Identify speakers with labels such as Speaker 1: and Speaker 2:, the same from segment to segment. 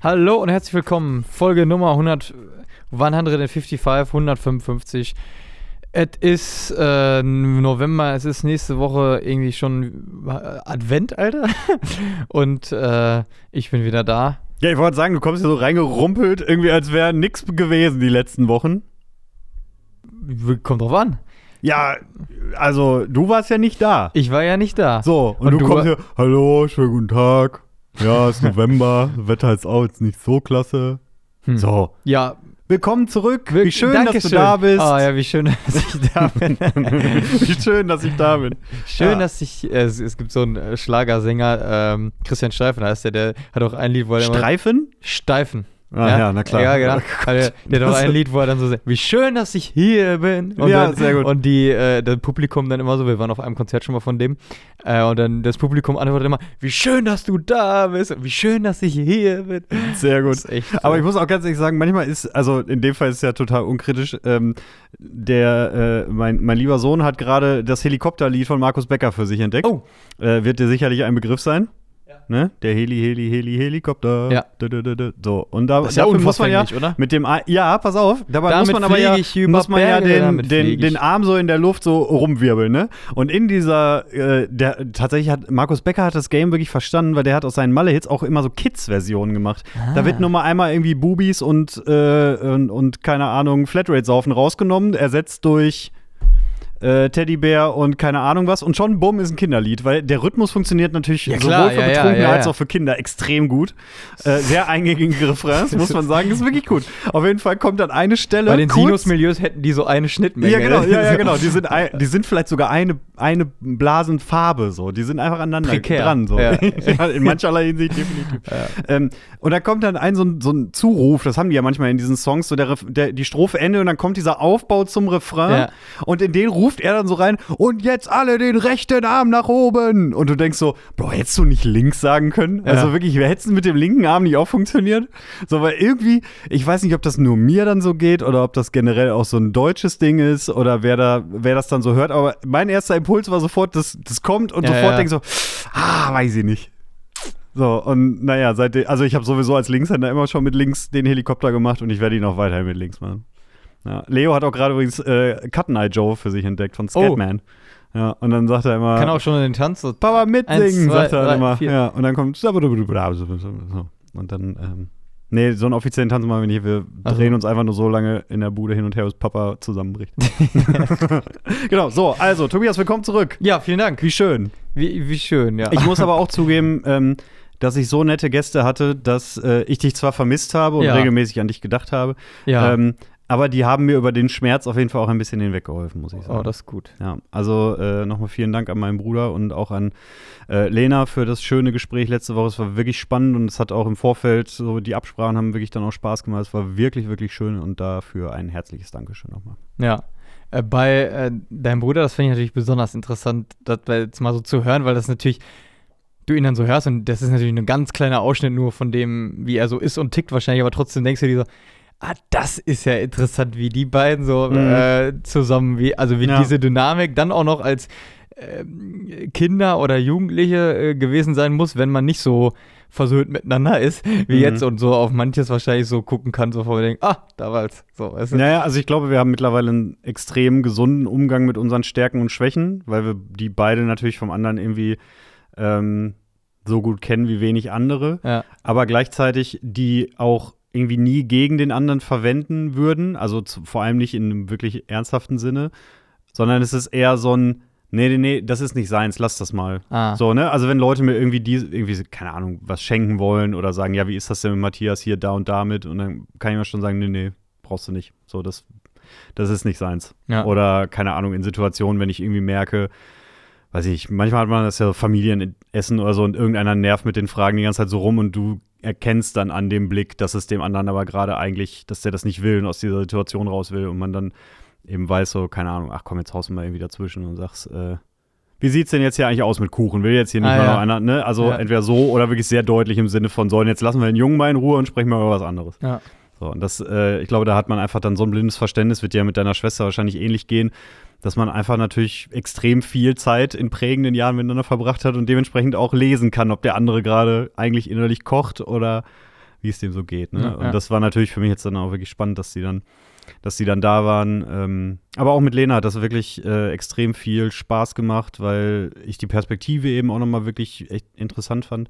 Speaker 1: Hallo und herzlich willkommen. Folge Nummer 100, 155, 155. Es ist äh, November, es ist nächste Woche irgendwie schon äh, Advent, Alter. Und äh, ich bin wieder da.
Speaker 2: Ja, ich wollte sagen, du kommst hier so reingerumpelt, irgendwie als wäre nichts gewesen die letzten Wochen.
Speaker 1: Kommt drauf an.
Speaker 2: Ja, also du warst ja nicht da.
Speaker 1: Ich war ja nicht da.
Speaker 2: So, und,
Speaker 1: Und
Speaker 2: du,
Speaker 1: du
Speaker 2: kommst hier, hallo, schönen guten Tag. Ja, es ist November, Wetter ist auch jetzt nicht so klasse.
Speaker 1: Hm.
Speaker 2: So,
Speaker 1: Ja,
Speaker 2: willkommen zurück. Wie schön, dass
Speaker 1: Dankeschön.
Speaker 2: du da bist.
Speaker 1: Ah ja, wie schön, dass ich da bin.
Speaker 2: Wie schön, dass ich da bin.
Speaker 1: Schön,
Speaker 2: Ja.
Speaker 1: dass ich, äh, es, es gibt so einen äh, Schlagersänger, ähm, Christian Steifen heißt der, der hat auch ein Lied, wo er immer
Speaker 2: Streifen?
Speaker 1: Steifen.
Speaker 2: Ah, ja, na klar.
Speaker 1: Ja, genau. Weil der, hat auch ein Lied, wo er dann so sagt, wie schön, dass ich hier bin. Und
Speaker 2: Ja,
Speaker 1: dann,
Speaker 2: sehr gut.
Speaker 1: Und die, äh, das Publikum dann immer so, wir waren auf einem Konzert schon mal von dem, äh, und dann das Publikum antwortet immer, wie schön, dass du da bist, und wie schön, dass ich hier bin.
Speaker 2: Sehr gut.
Speaker 1: Echt
Speaker 2: Aber
Speaker 1: so.
Speaker 2: ich muss auch ganz ehrlich sagen, manchmal ist, also in dem Fall ist es ja total unkritisch, ähm, der, äh, mein, mein lieber Sohn hat gerade das Helikopterlied von Markus Becker für sich entdeckt.
Speaker 1: Oh.
Speaker 2: Äh, wird dir sicherlich ein Begriff sein. Ne? Der Heli, Heli, Heli, Helikopter.
Speaker 1: Ja.
Speaker 2: Dö, dö, dö. So, und da,
Speaker 1: Das ist ja
Speaker 2: muss man ja
Speaker 1: oder?
Speaker 2: mit dem Ar- ja, pass auf, dabei
Speaker 1: Damit
Speaker 2: muss man aber ja, muss man ja den, den, den. Arm so in der Luft so rumwirbeln, ne? Und in dieser, äh, der tatsächlich hat Markus Becker hat das Game wirklich verstanden, weil der hat aus seinen Malle-Hits auch immer so Kids-Versionen gemacht. Da
Speaker 1: Ah.
Speaker 2: wird nur mal einmal irgendwie Boobies und, äh, und, und keine Ahnung, Flatrate-Saufen rausgenommen, ersetzt durch äh, Teddybär und keine Ahnung was. Und schon, bumm, ist ein Kinderlied, weil der Rhythmus funktioniert natürlich
Speaker 1: Ja,
Speaker 2: sowohl
Speaker 1: klar,
Speaker 2: für
Speaker 1: ja,
Speaker 2: Betrunkene
Speaker 1: ja,
Speaker 2: als auch für Kinder extrem gut. Äh, sehr eingängige Refrains, muss man sagen, ist wirklich gut. Auf jeden Fall kommt dann eine Stelle.
Speaker 1: Bei den Sinus-Milieus hätten die so eine Schnittmenge.
Speaker 2: ja, genau, ja, genau. Die sind, ein, die sind vielleicht sogar eine, eine Blasenfarbe so. Die sind einfach aneinander
Speaker 1: Prekär,
Speaker 2: dran. So. in mancherlei Hinsicht definitiv. Ähm, und da kommt dann ein so, ein so ein Zuruf, das haben die ja manchmal in diesen Songs, so der, der, die Strophe Ende und dann kommt dieser Aufbau zum Refrain und in den ruft er dann so rein und jetzt alle den rechten Arm nach oben. Und du denkst so, Bro, hättest du nicht links sagen können?
Speaker 1: Ja.
Speaker 2: Also wirklich, hättest du mit dem linken Arm nicht auch funktioniert? So, weil irgendwie, ich weiß nicht, ob das nur mir dann so geht oder ob das generell auch so ein deutsches Ding ist oder wer da, wer das dann so hört. Aber mein erster Impuls war sofort, das, das kommt und
Speaker 1: Ja,
Speaker 2: sofort
Speaker 1: ja.
Speaker 2: denkst so, ah, weiß ich nicht. So, und naja, seitdem, also ich habe sowieso als Linkshänder immer schon mit links den Helikopter gemacht und ich werde ihn auch weiterhin mit links machen. Ja. Leo hat auch gerade übrigens äh, Cut Eye Joe für sich entdeckt von
Speaker 1: Oh.
Speaker 2: Scatman. Ja, und dann sagt er immer,
Speaker 1: Kann auch schon in den Tanz. So.
Speaker 2: Papa mitsingen,
Speaker 1: Eins, zwei,
Speaker 2: sagt er
Speaker 1: drei,
Speaker 2: immer.
Speaker 1: vier.
Speaker 2: Ja, und dann kommt so. und dann, ähm, nee, so einen offiziellen Tanz machen wir nicht. Wir
Speaker 1: Ach so.
Speaker 2: drehen uns einfach nur so lange in der Bude hin und her, bis Papa zusammenbricht. genau, so, also, Tobias, willkommen zurück.
Speaker 1: Ja, vielen Dank.
Speaker 2: Wie schön.
Speaker 1: Wie, wie schön, ja.
Speaker 2: Ich muss aber auch zugeben, ähm, dass ich so nette Gäste hatte, dass äh, ich dich zwar vermisst habe und
Speaker 1: Ja.
Speaker 2: regelmäßig an dich gedacht habe,
Speaker 1: ja.
Speaker 2: ähm, aber die haben mir über den Schmerz auf jeden Fall auch ein bisschen hinweggeholfen, muss ich sagen.
Speaker 1: oh, das ist gut.
Speaker 2: Ja, also äh, nochmal vielen Dank an meinen Bruder und auch an äh, Lena für das schöne Gespräch letzte Woche. Es war wirklich spannend und es hat auch im Vorfeld, so die Absprachen haben wirklich dann auch Spaß gemacht. Es war wirklich, wirklich schön und dafür ein herzliches Dankeschön nochmal.
Speaker 1: Ja. Äh, bei äh, deinem Bruder, das finde ich natürlich besonders interessant, das jetzt mal so zu hören, weil das natürlich, du ihn dann so hörst und das ist natürlich ein ganz kleiner Ausschnitt nur von dem, wie er so ist und tickt wahrscheinlich, aber trotzdem denkst du dir so, ah, das ist ja interessant, wie die beiden so
Speaker 2: Mhm.
Speaker 1: äh, zusammen, wie, also wie
Speaker 2: Ja.
Speaker 1: diese Dynamik dann auch noch als ähm, Kinder oder Jugendliche äh, gewesen sein muss, wenn man nicht so versöhnt miteinander ist, wie
Speaker 2: Mhm.
Speaker 1: jetzt und so auf manches wahrscheinlich so gucken kann, so vor denken, ah, damals, so, weißt du?
Speaker 2: Naja, also ich glaube, wir haben mittlerweile einen extrem gesunden Umgang mit unseren Stärken und Schwächen, weil wir die beide natürlich vom anderen irgendwie ähm, so gut kennen wie wenig andere.
Speaker 1: Ja.
Speaker 2: aber gleichzeitig die auch irgendwie nie gegen den anderen verwenden würden, also zu, vor allem nicht in einem wirklich ernsthaften Sinne, sondern es ist eher so ein, nee, nee, nee, das ist nicht seins, lass das mal.
Speaker 1: Ah.
Speaker 2: So, ne? Also wenn Leute mir irgendwie die, irgendwie, keine Ahnung, was schenken wollen oder sagen, ja, wie ist das denn mit Matthias hier, da und damit? Und dann kann ich mir schon sagen, nee, nee, brauchst du nicht. So, das, das ist nicht seins.
Speaker 1: Ja.
Speaker 2: Oder, keine Ahnung, in Situationen, wenn ich irgendwie merke, weiß ich, manchmal hat man das ja Familienessen oder so und irgendeiner nervt mit den Fragen die ganze Zeit so rum und du erkennst dann an dem Blick, dass es dem anderen aber gerade eigentlich, dass der das nicht will und aus dieser Situation raus will und man dann eben weiß so, keine Ahnung, ach komm, jetzt haust du mal irgendwie dazwischen und sagst, äh, wie sieht's denn jetzt hier eigentlich aus mit Kuchen? Will jetzt hier nicht
Speaker 1: Ah,
Speaker 2: mal
Speaker 1: ja.
Speaker 2: noch einer, ne? Also
Speaker 1: Ja.
Speaker 2: entweder so oder wirklich sehr deutlich im Sinne von, so, und jetzt lassen wir den Jungen mal in Ruhe und sprechen mal über was anderes.
Speaker 1: Ja.
Speaker 2: So, und das, äh, ich glaube, da hat man einfach dann so ein blindes Verständnis, wird ja mit deiner Schwester wahrscheinlich ähnlich gehen, dass man einfach natürlich extrem viel Zeit in prägenden Jahren miteinander verbracht hat und dementsprechend auch lesen kann, ob der andere gerade eigentlich innerlich kocht oder wie es dem so geht. Ne?
Speaker 1: Ja,
Speaker 2: und
Speaker 1: ja.
Speaker 2: das war natürlich für mich jetzt dann auch wirklich spannend, dass sie dann, dass sie dann da waren. Ähm, aber auch mit Lena hat das wirklich äh, extrem viel Spaß gemacht, weil ich die Perspektive eben auch nochmal wirklich echt interessant fand.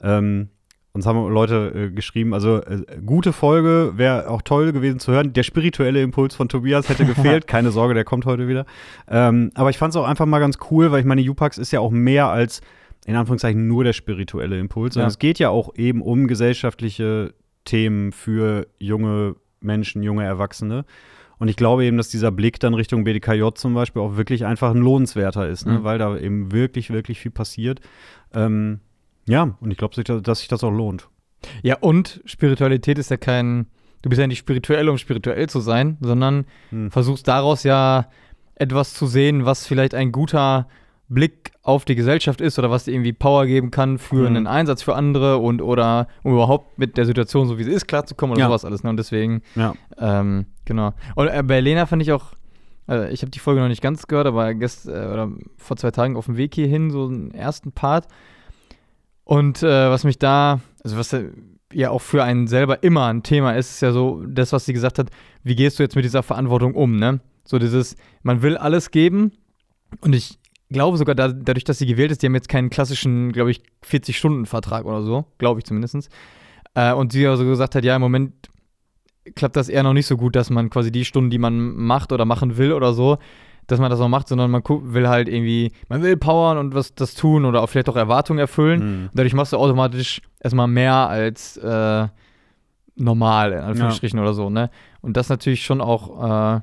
Speaker 2: Ähm, uns haben Leute äh, geschrieben, also äh, gute Folge, wäre auch toll gewesen zu hören. Der spirituelle Impuls von Tobias hätte gefehlt. Keine Sorge, der kommt heute wieder. Ähm, aber ich fand es auch einfach mal ganz cool, weil ich meine, Jupax ist ja auch mehr als in Anführungszeichen nur der spirituelle Impuls, sondern
Speaker 1: Ja.
Speaker 2: es geht ja auch eben um gesellschaftliche Themen für junge Menschen, junge Erwachsene. Und ich glaube eben, dass dieser Blick dann Richtung BDKJ zum Beispiel auch wirklich einfach ein lohnenswerter ist, ne?
Speaker 1: Mhm.
Speaker 2: weil da eben wirklich, wirklich viel passiert. Ähm, ja, und ich glaube, dass sich das auch lohnt.
Speaker 1: Ja, und Spiritualität ist ja kein, du bist ja nicht spirituell, um spirituell zu sein, sondern
Speaker 2: Hm.
Speaker 1: versuchst daraus ja etwas zu sehen, was vielleicht ein guter Blick auf die Gesellschaft ist oder was dir irgendwie Power geben kann für
Speaker 2: Mhm.
Speaker 1: einen Einsatz für andere und oder um überhaupt mit der Situation, so wie sie ist, klarzukommen oder
Speaker 2: Ja.
Speaker 1: sowas alles. Ne? Und deswegen,
Speaker 2: Ja.
Speaker 1: ähm, genau. Und äh, bei Lena fand ich auch, äh, ich habe die Folge noch nicht ganz gehört, aber gest, äh, oder vor zwei Tagen auf dem Weg hierhin, so einen ersten Part. Und äh, was mich da, also was äh, ja auch für einen selber immer ein Thema ist, ist ja so das, was sie gesagt hat, wie gehst du jetzt mit dieser Verantwortung um, ne? So dieses, man will alles geben und ich glaube sogar da, dadurch, dass sie gewählt ist, die haben jetzt keinen klassischen, glaube ich, 40-Stunden-Vertrag oder so, glaube ich zumindest. Äh, und sie also gesagt hat, ja, im Moment klappt das eher noch nicht so gut, dass man quasi die Stunden, die man macht oder machen will oder so, dass man das auch macht, sondern man will halt irgendwie, man will powern und was das tun oder auch vielleicht auch Erwartungen erfüllen.
Speaker 2: Hm.
Speaker 1: Dadurch machst du automatisch erstmal mehr als äh, normal, in Anführungsstrichen oder so, ne? Und das natürlich schon auch, äh,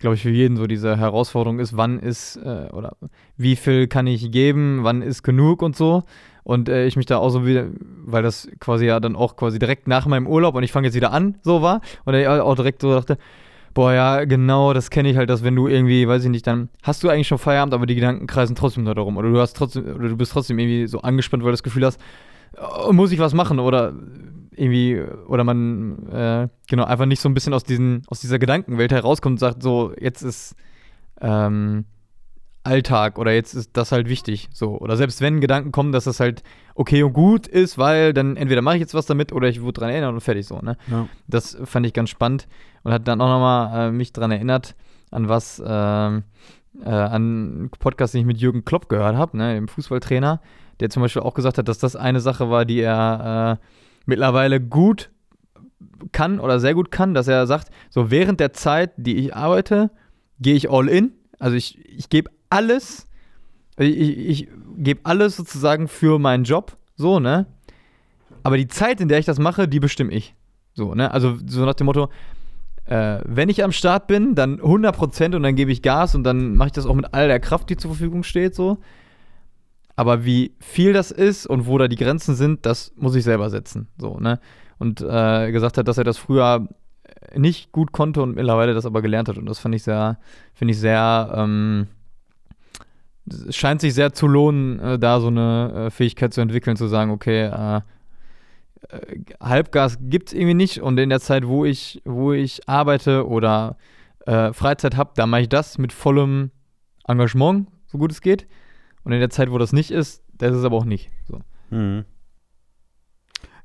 Speaker 1: glaube ich, für jeden so diese Herausforderung ist, wann ist äh, oder wie viel kann ich geben, wann ist genug und so. Und äh, ich mich da auch so wieder, weil das quasi ja dann auch quasi direkt nach meinem Urlaub und ich fange jetzt wieder an, so war. Und ich auch direkt so dachte, boah, ja, genau, das kenne ich halt, dass wenn du irgendwie, weiß ich nicht, dann hast du eigentlich schon Feierabend, aber die Gedanken kreisen trotzdem nur darum. Oder du hast trotzdem, oder du bist trotzdem irgendwie so angespannt, weil du das Gefühl hast, oh, muss ich was machen oder irgendwie, oder man, äh, genau, einfach nicht so ein bisschen aus, diesen, aus dieser Gedankenwelt herauskommt und sagt, so, jetzt ist ähm, Alltag oder jetzt ist das halt wichtig, so. Oder selbst wenn Gedanken kommen, dass das halt okay und gut ist, weil dann entweder mache ich jetzt was damit oder ich wurde dran erinnern und fertig so, ne?
Speaker 2: Ja.
Speaker 1: Das fand ich ganz spannend und hat dann auch nochmal äh, mich dran erinnert, an was, ähm, äh, an einen Podcast, den ich mit Jürgen Klopp gehört habe, ne, dem Fußballtrainer, der zum Beispiel auch gesagt hat, dass das eine Sache war, die er äh, mittlerweile gut kann oder sehr gut kann, dass er sagt, so während der Zeit, die ich arbeite, gehe ich all in. Also ich, ich gebe alles, ich, ich, gebe alles sozusagen für meinen Job, so, ne? Aber die Zeit, in der ich das mache, die bestimme ich. So, ne? Also so nach dem Motto, äh, wenn ich am Start bin, dann 100% und dann gebe ich Gas und dann mache ich das auch mit all der Kraft, die zur Verfügung steht, so. Aber wie viel das ist und wo da die Grenzen sind, das muss ich selber setzen, so, ne? Und äh, gesagt hat, dass er das früher nicht gut konnte und mittlerweile das aber gelernt hat. Und das fand ich sehr, finde ich sehr, ähm, es scheint sich sehr zu lohnen, äh, da so eine äh, Fähigkeit zu entwickeln, zu sagen, okay, äh, äh, Halbgas gibt es irgendwie nicht und in der Zeit, wo ich, wo ich arbeite oder äh, Freizeit habe, da mache ich das mit vollem Engagement, so gut es geht. Und in der Zeit, wo das nicht ist, das ist es aber auch nicht. So.
Speaker 2: Mhm.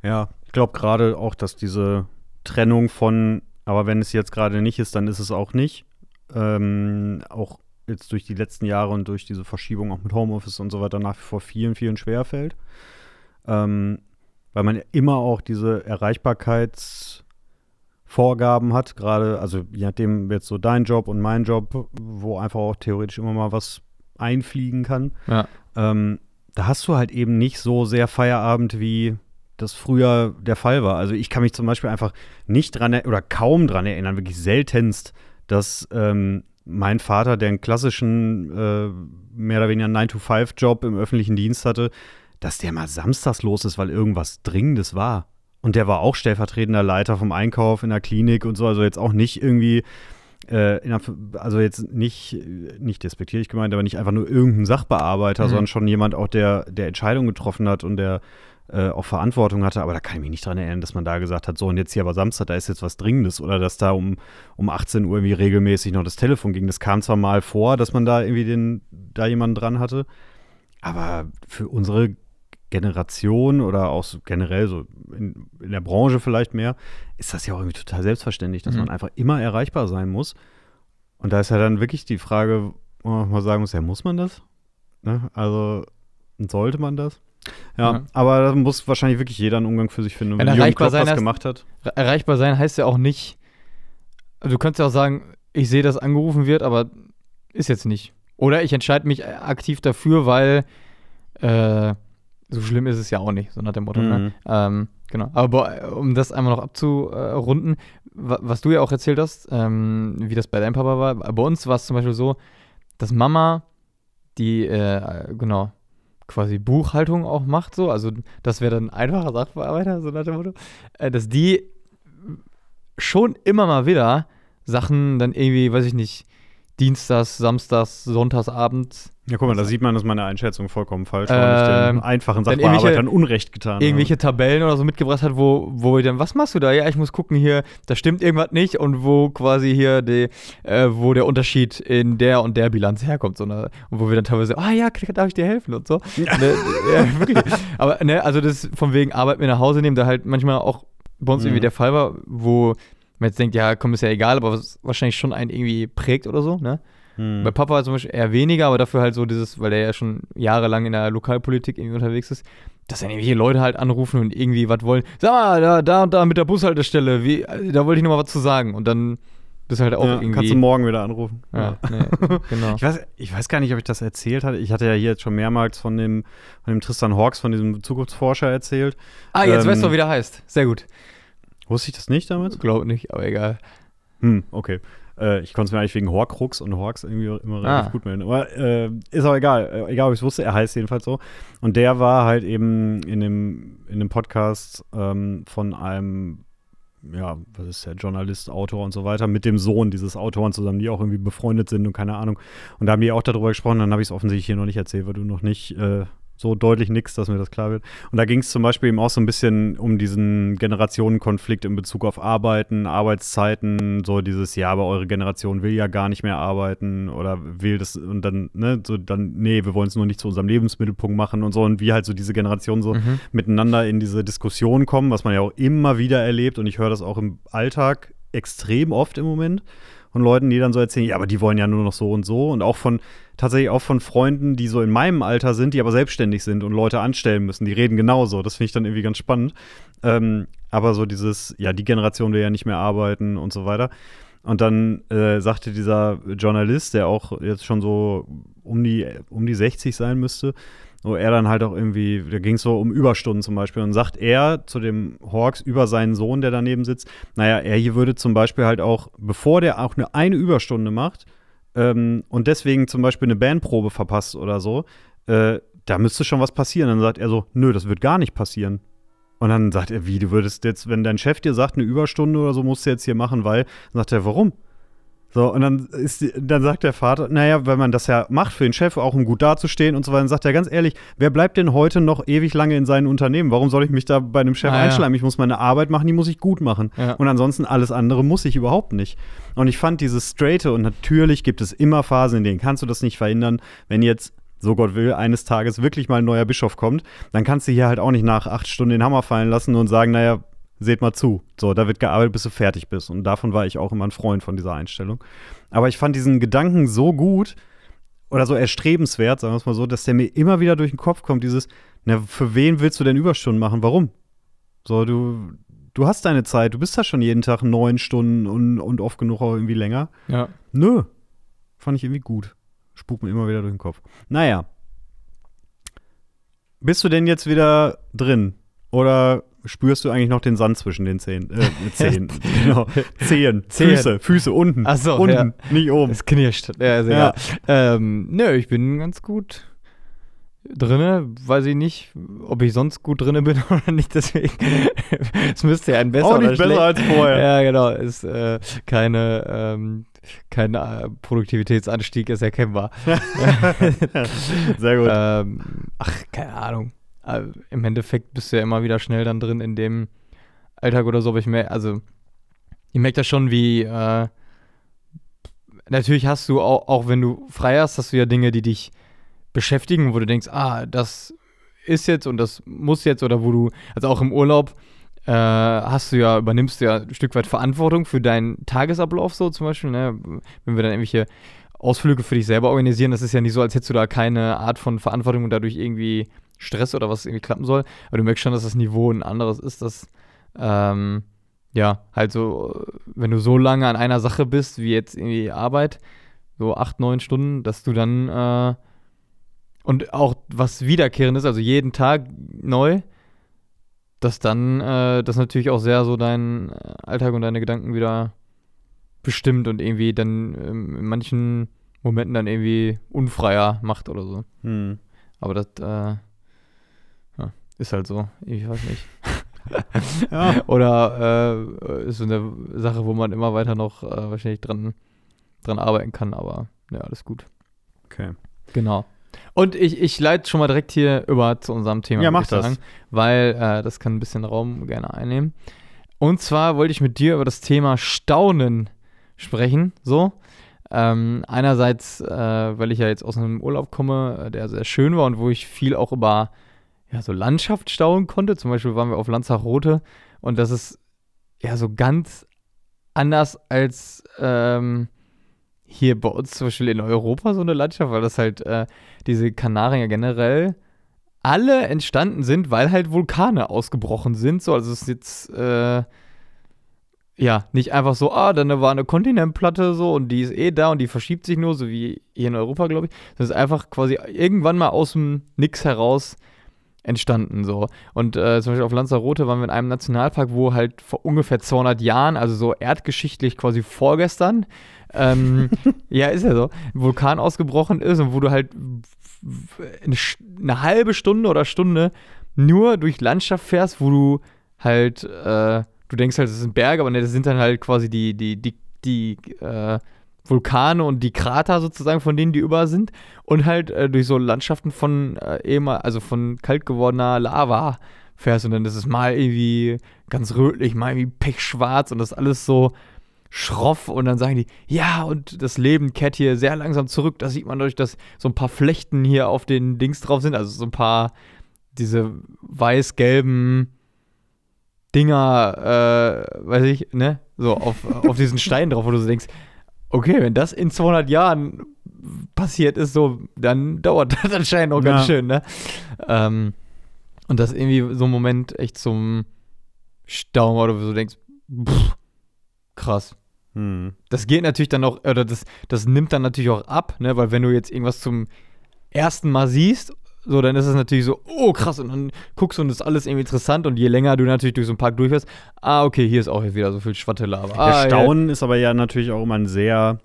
Speaker 2: Ja, ich glaube gerade auch, dass diese Trennung von, aber wenn es jetzt gerade nicht ist, dann ist es auch nicht. Ähm, auch jetzt durch die letzten Jahre und durch diese Verschiebung auch mit Homeoffice und so weiter nach wie vor vielen, vielen schwerfällt. Ähm, weil man immer auch diese Erreichbarkeitsvorgaben hat, gerade, also je nachdem jetzt so dein Job und mein Job, wo einfach auch theoretisch immer mal was einfliegen kann.
Speaker 1: Ja.
Speaker 2: Ähm, da hast du halt eben nicht so sehr Feierabend, wie das früher der Fall war. Also ich kann mich zum Beispiel einfach nicht dran er- oder kaum dran erinnern, wirklich seltenst, dass ähm, mein Vater, der einen klassischen, äh, mehr oder weniger 9-to-5-Job im öffentlichen Dienst hatte, dass der mal samstags los ist, weil irgendwas Dringendes war. Und der war auch stellvertretender Leiter vom Einkauf in der Klinik und so, also jetzt auch nicht irgendwie, äh, der, also jetzt nicht, nicht despektierlich gemeint, aber nicht einfach nur irgendein Sachbearbeiter, mhm. sondern schon jemand auch, der, der Entscheidungen getroffen hat und der äh, auch Verantwortung hatte, aber da kann ich mich nicht dran erinnern, dass man da gesagt hat, so und jetzt hier aber Samstag, da ist jetzt was Dringendes oder dass da um, um 18 Uhr irgendwie regelmäßig noch das Telefon ging. Das kam zwar mal vor, dass man da irgendwie den, da jemanden dran hatte, aber für unsere Generation oder auch generell so in, in, der Branche vielleicht mehr, ist das ja auch irgendwie total selbstverständlich, dass mhm. man einfach immer erreichbar sein muss. Und da ist ja dann wirklich die Frage, wo man mal sagen muss, ja, muss man das? Ne? Also sollte man das? Ja, ja, aber da muss wahrscheinlich wirklich jeder einen Umgang für sich finden.
Speaker 1: wenn erreichbar sein was gemacht hat. Erreichbar sein heißt ja auch nicht, du könntest ja auch sagen, ich sehe, dass angerufen wird, aber ist jetzt nicht. Oder ich entscheide mich aktiv dafür, weil äh, so schlimm ist es ja auch nicht, so nach dem Motto. Ne? Mhm. Ne? Ähm, genau. Aber um das einmal noch abzurunden, was du ja auch erzählt hast, ähm, wie das bei deinem Papa war, bei uns war es zum Beispiel so, dass Mama, die, äh, genau, quasi Buchhaltung auch macht, so, also das wäre dann ein einfacher Sachbearbeiter, so nach dem Motto, äh, dass die schon immer mal wieder Sachen dann irgendwie, weiß ich nicht, Dienstags, Samstags, Sonntagsabends.
Speaker 2: Ja, guck mal, da sieht man, dass meine Einschätzung vollkommen falsch war. Ähm, ich den einfachen Sachbearbeitern Unrecht getan
Speaker 1: Irgendwelche habe. Tabellen oder so mitgebracht hat, wo, wo ich dann, was machst du da? Ja, ich muss gucken hier, da stimmt irgendwas nicht und wo quasi hier die, äh, wo der Unterschied in der und der Bilanz herkommt. So, ne? Und wo wir dann teilweise, ah ja, darf ich dir helfen und so. ne, ja, wirklich. Aber, ne, also das von wegen Arbeit mit nach Hause nehmen, da halt manchmal auch bei uns mhm. irgendwie der Fall war, wo man jetzt denkt, ja, komm, ist ja egal, aber was wahrscheinlich schon einen irgendwie prägt oder so, ne? Hm. Bei Papa zum Beispiel eher weniger, aber dafür halt so dieses, weil der ja schon jahrelang in der Lokalpolitik irgendwie unterwegs ist, dass dann irgendwie Leute halt anrufen und irgendwie was wollen. Sag mal, da, da und da mit der Bushaltestelle, wie, da wollte ich nochmal was zu sagen. Und dann bist halt auch ja, irgendwie.
Speaker 2: Kannst du morgen wieder anrufen.
Speaker 1: Ja, ja. Nee, genau.
Speaker 2: ich, weiß, ich weiß gar nicht, ob ich das erzählt hatte. Ich hatte ja hier jetzt schon mehrmals von dem, von dem Tristan Hawks, von diesem Zukunftsforscher erzählt.
Speaker 1: Ah, jetzt ähm, weißt du, wie der heißt. Sehr gut.
Speaker 2: Wusste ich das nicht damals?
Speaker 1: Glaube nicht, aber egal.
Speaker 2: Hm, okay. Äh, ich konnte es mir eigentlich wegen Horcrux und Horks irgendwie immer ah. relativ gut melden. Aber äh, ist auch egal. Äh, egal, ob ich es wusste, er heißt jedenfalls so. Und der war halt eben in dem, in dem Podcast ähm, von einem ja, was ist der, Journalist, Autor und so weiter, mit dem Sohn dieses Autoren zusammen, die auch irgendwie befreundet sind und keine Ahnung. Und da haben die auch darüber gesprochen, dann habe ich es offensichtlich hier noch nicht erzählt, weil du noch nicht äh, so deutlich nichts, dass mir das klar wird. Und da ging es zum Beispiel eben auch so ein bisschen um diesen Generationenkonflikt in Bezug auf Arbeiten, Arbeitszeiten, so dieses, ja, aber eure Generation will ja gar nicht mehr arbeiten oder will das und dann, ne, so dann, nee, wir wollen es nur nicht zu unserem Lebensmittelpunkt machen und so und wie halt so diese Generationen so mhm. miteinander in diese Diskussion kommen, was man ja auch immer wieder erlebt und ich höre das auch im Alltag extrem oft im Moment von Leuten, die dann so erzählen, ja, aber die wollen ja nur noch so und so. Und auch von, tatsächlich auch von Freunden, die so in meinem Alter sind, die aber selbstständig sind und Leute anstellen müssen. Die reden genauso. Das finde ich dann irgendwie ganz spannend. Ähm, aber so dieses, ja, die Generation will ja nicht mehr arbeiten und so weiter. Und dann äh, sagte dieser Journalist, der auch jetzt schon so um die, um die 60 sein müsste, wo er dann halt auch irgendwie, da ging es so um Überstunden zum Beispiel, und sagt er zu dem Hawks über seinen Sohn, der daneben sitzt, naja, er hier würde zum Beispiel halt auch, bevor der auch eine, eine Überstunde macht ähm, und deswegen zum Beispiel eine Bandprobe verpasst oder so, äh, da müsste schon was passieren. Dann sagt er so, nö, das wird gar nicht passieren. Und dann sagt er, wie, du würdest jetzt, wenn dein Chef dir sagt, eine Überstunde oder so musst du jetzt hier machen, weil, dann sagt er, warum? So, und dann, ist, dann sagt der Vater, naja, wenn man das ja macht für den Chef, auch um gut dazustehen und so weiter, dann sagt er ganz ehrlich, wer bleibt denn heute noch ewig lange in seinem Unternehmen? Warum soll ich mich da bei einem Chef ah, einschleimen? Ja. Ich muss meine Arbeit machen, die muss ich gut machen. Ja. Und ansonsten alles andere muss ich überhaupt nicht. Und ich fand dieses Straighte, und natürlich gibt es immer Phasen, in denen kannst du das nicht verhindern, wenn jetzt so Gott will, eines Tages wirklich mal ein neuer Bischof kommt, dann kannst du hier halt auch nicht nach acht Stunden den Hammer fallen lassen und sagen, naja, seht mal zu. So, da wird gearbeitet, bis du fertig bist. Und davon war ich auch immer ein Freund von dieser Einstellung. Aber ich fand diesen Gedanken so gut oder so erstrebenswert, sagen wir es mal so, dass der mir immer wieder durch den Kopf kommt, dieses, na, für wen willst du denn Überstunden machen? Warum? So, du, du hast deine Zeit, du bist da schon jeden Tag neun Stunden und, und oft genug auch irgendwie länger.
Speaker 1: Ja.
Speaker 2: Nö. Fand ich irgendwie gut. Spukt mir immer wieder durch den Kopf. Naja. Bist du denn jetzt wieder drin? Oder spürst du eigentlich noch den Sand zwischen den Zehen. Äh, Zehen. genau. Zehen. Zehen. Füße. Füße unten.
Speaker 1: Ach so,
Speaker 2: unten,
Speaker 1: ja.
Speaker 2: nicht oben.
Speaker 1: Es knirscht. Ja, ist ja. Ähm, nö, ich bin ganz gut. drinne, weiß ich nicht, ob ich sonst gut drinne bin oder nicht, deswegen es müsste ja ein besser
Speaker 2: Auch nicht besser als vorher.
Speaker 1: Ja, genau, ist äh, keine ähm, kein äh, Produktivitätsanstieg ist erkennbar.
Speaker 2: Sehr gut.
Speaker 1: ähm, ach, keine Ahnung. Äh, Im Endeffekt bist du ja immer wieder schnell dann drin in dem Alltag oder so, aber ich merke, also ich merke das schon, wie äh, natürlich hast du auch, auch wenn du frei hast, hast du ja Dinge, die dich beschäftigen, wo du denkst, ah, das ist jetzt und das muss jetzt oder wo du, also auch im Urlaub, äh, hast du ja, übernimmst du ja ein Stück weit Verantwortung für deinen Tagesablauf so zum Beispiel, ne? wenn wir dann irgendwelche Ausflüge für dich selber organisieren, das ist ja nicht so, als hättest du da keine Art von Verantwortung und dadurch irgendwie Stress oder was irgendwie klappen soll, aber du merkst schon, dass das Niveau ein anderes ist, dass ähm, ja, halt so, wenn du so lange an einer Sache bist, wie jetzt irgendwie Arbeit, so acht, neun Stunden, dass du dann äh, und auch was wiederkehrend ist, also jeden Tag neu, dass dann äh, das natürlich auch sehr so deinen Alltag und deine Gedanken wieder bestimmt und irgendwie dann ähm, in manchen Momenten dann irgendwie unfreier macht oder so.
Speaker 2: Hm.
Speaker 1: Aber das äh, ja, ist halt so. Ich weiß nicht.
Speaker 2: Ja.
Speaker 1: Oder äh, ist so eine Sache, wo man immer weiter noch äh, wahrscheinlich dran, dran arbeiten kann, aber ja, alles gut.
Speaker 2: Okay.
Speaker 1: Genau. Und ich, ich leite schon mal direkt hier über zu unserem Thema.
Speaker 2: Ja, mach
Speaker 1: sagen,
Speaker 2: das.
Speaker 1: Weil äh, das kann ein bisschen Raum gerne einnehmen. Und zwar wollte ich mit dir über das Thema Staunen sprechen. So. Ähm, einerseits, äh, weil ich ja jetzt aus einem Urlaub komme, äh, der sehr schön war und wo ich viel auch über ja, so Landschaft staunen konnte. Zum Beispiel waren wir auf Lanzarote und das ist ja so ganz anders als ähm, hier bei uns zum Beispiel in Europa so eine Landschaft, weil das halt äh, diese Kanarien ja generell alle entstanden sind, weil halt Vulkane ausgebrochen sind. So, also es ist jetzt äh, ja nicht einfach so, ah, dann war eine Kontinentplatte so und die ist eh da und die verschiebt sich nur, so wie hier in Europa, glaube ich. Das ist einfach quasi irgendwann mal aus dem Nix heraus entstanden so. Und äh, zum Beispiel auf Lanzarote waren wir in einem Nationalpark, wo halt vor ungefähr 200 Jahren, also so erdgeschichtlich quasi vorgestern, ähm, ja, ist ja so, ein Vulkan ausgebrochen ist und wo du halt eine, eine halbe Stunde oder Stunde nur durch Landschaft fährst, wo du halt, äh, du denkst halt, das sind Berge, aber ne, das sind dann halt quasi die, die, die, die äh, Vulkane und die Krater sozusagen, von denen die über sind. Und halt äh, durch so Landschaften von äh, ehemal, also von kalt gewordener Lava fährst und dann ist es mal irgendwie ganz rötlich, mal irgendwie pechschwarz und das alles so schroff und dann sagen die, ja, und das Leben kehrt hier sehr langsam zurück. Das sieht man dadurch, dass so ein paar Flechten hier auf den Dings drauf sind, also so ein paar diese weiß-gelben Dinger, äh, weiß ich, ne, so auf, auf diesen Stein drauf, wo du so denkst, okay, wenn das in 200 Jahren passiert ist, so, dann dauert das anscheinend auch ganz
Speaker 2: Ja.
Speaker 1: schön, ne? Ähm, und das irgendwie so ein Moment echt zum Staunen, oder wo du so denkst, pff, krass.
Speaker 2: Hm.
Speaker 1: Das geht natürlich dann auch, oder das, das nimmt dann natürlich auch ab, ne? Weil wenn du jetzt irgendwas zum ersten Mal siehst, so, dann ist es natürlich so, oh krass, und dann guckst du und das ist alles irgendwie interessant und je länger du natürlich durch so einen Park durchfährst, ah, okay, hier ist auch jetzt wieder so viel Schwattelava. Ah,
Speaker 2: Der Staunen ist aber ja natürlich auch immer ein sehr,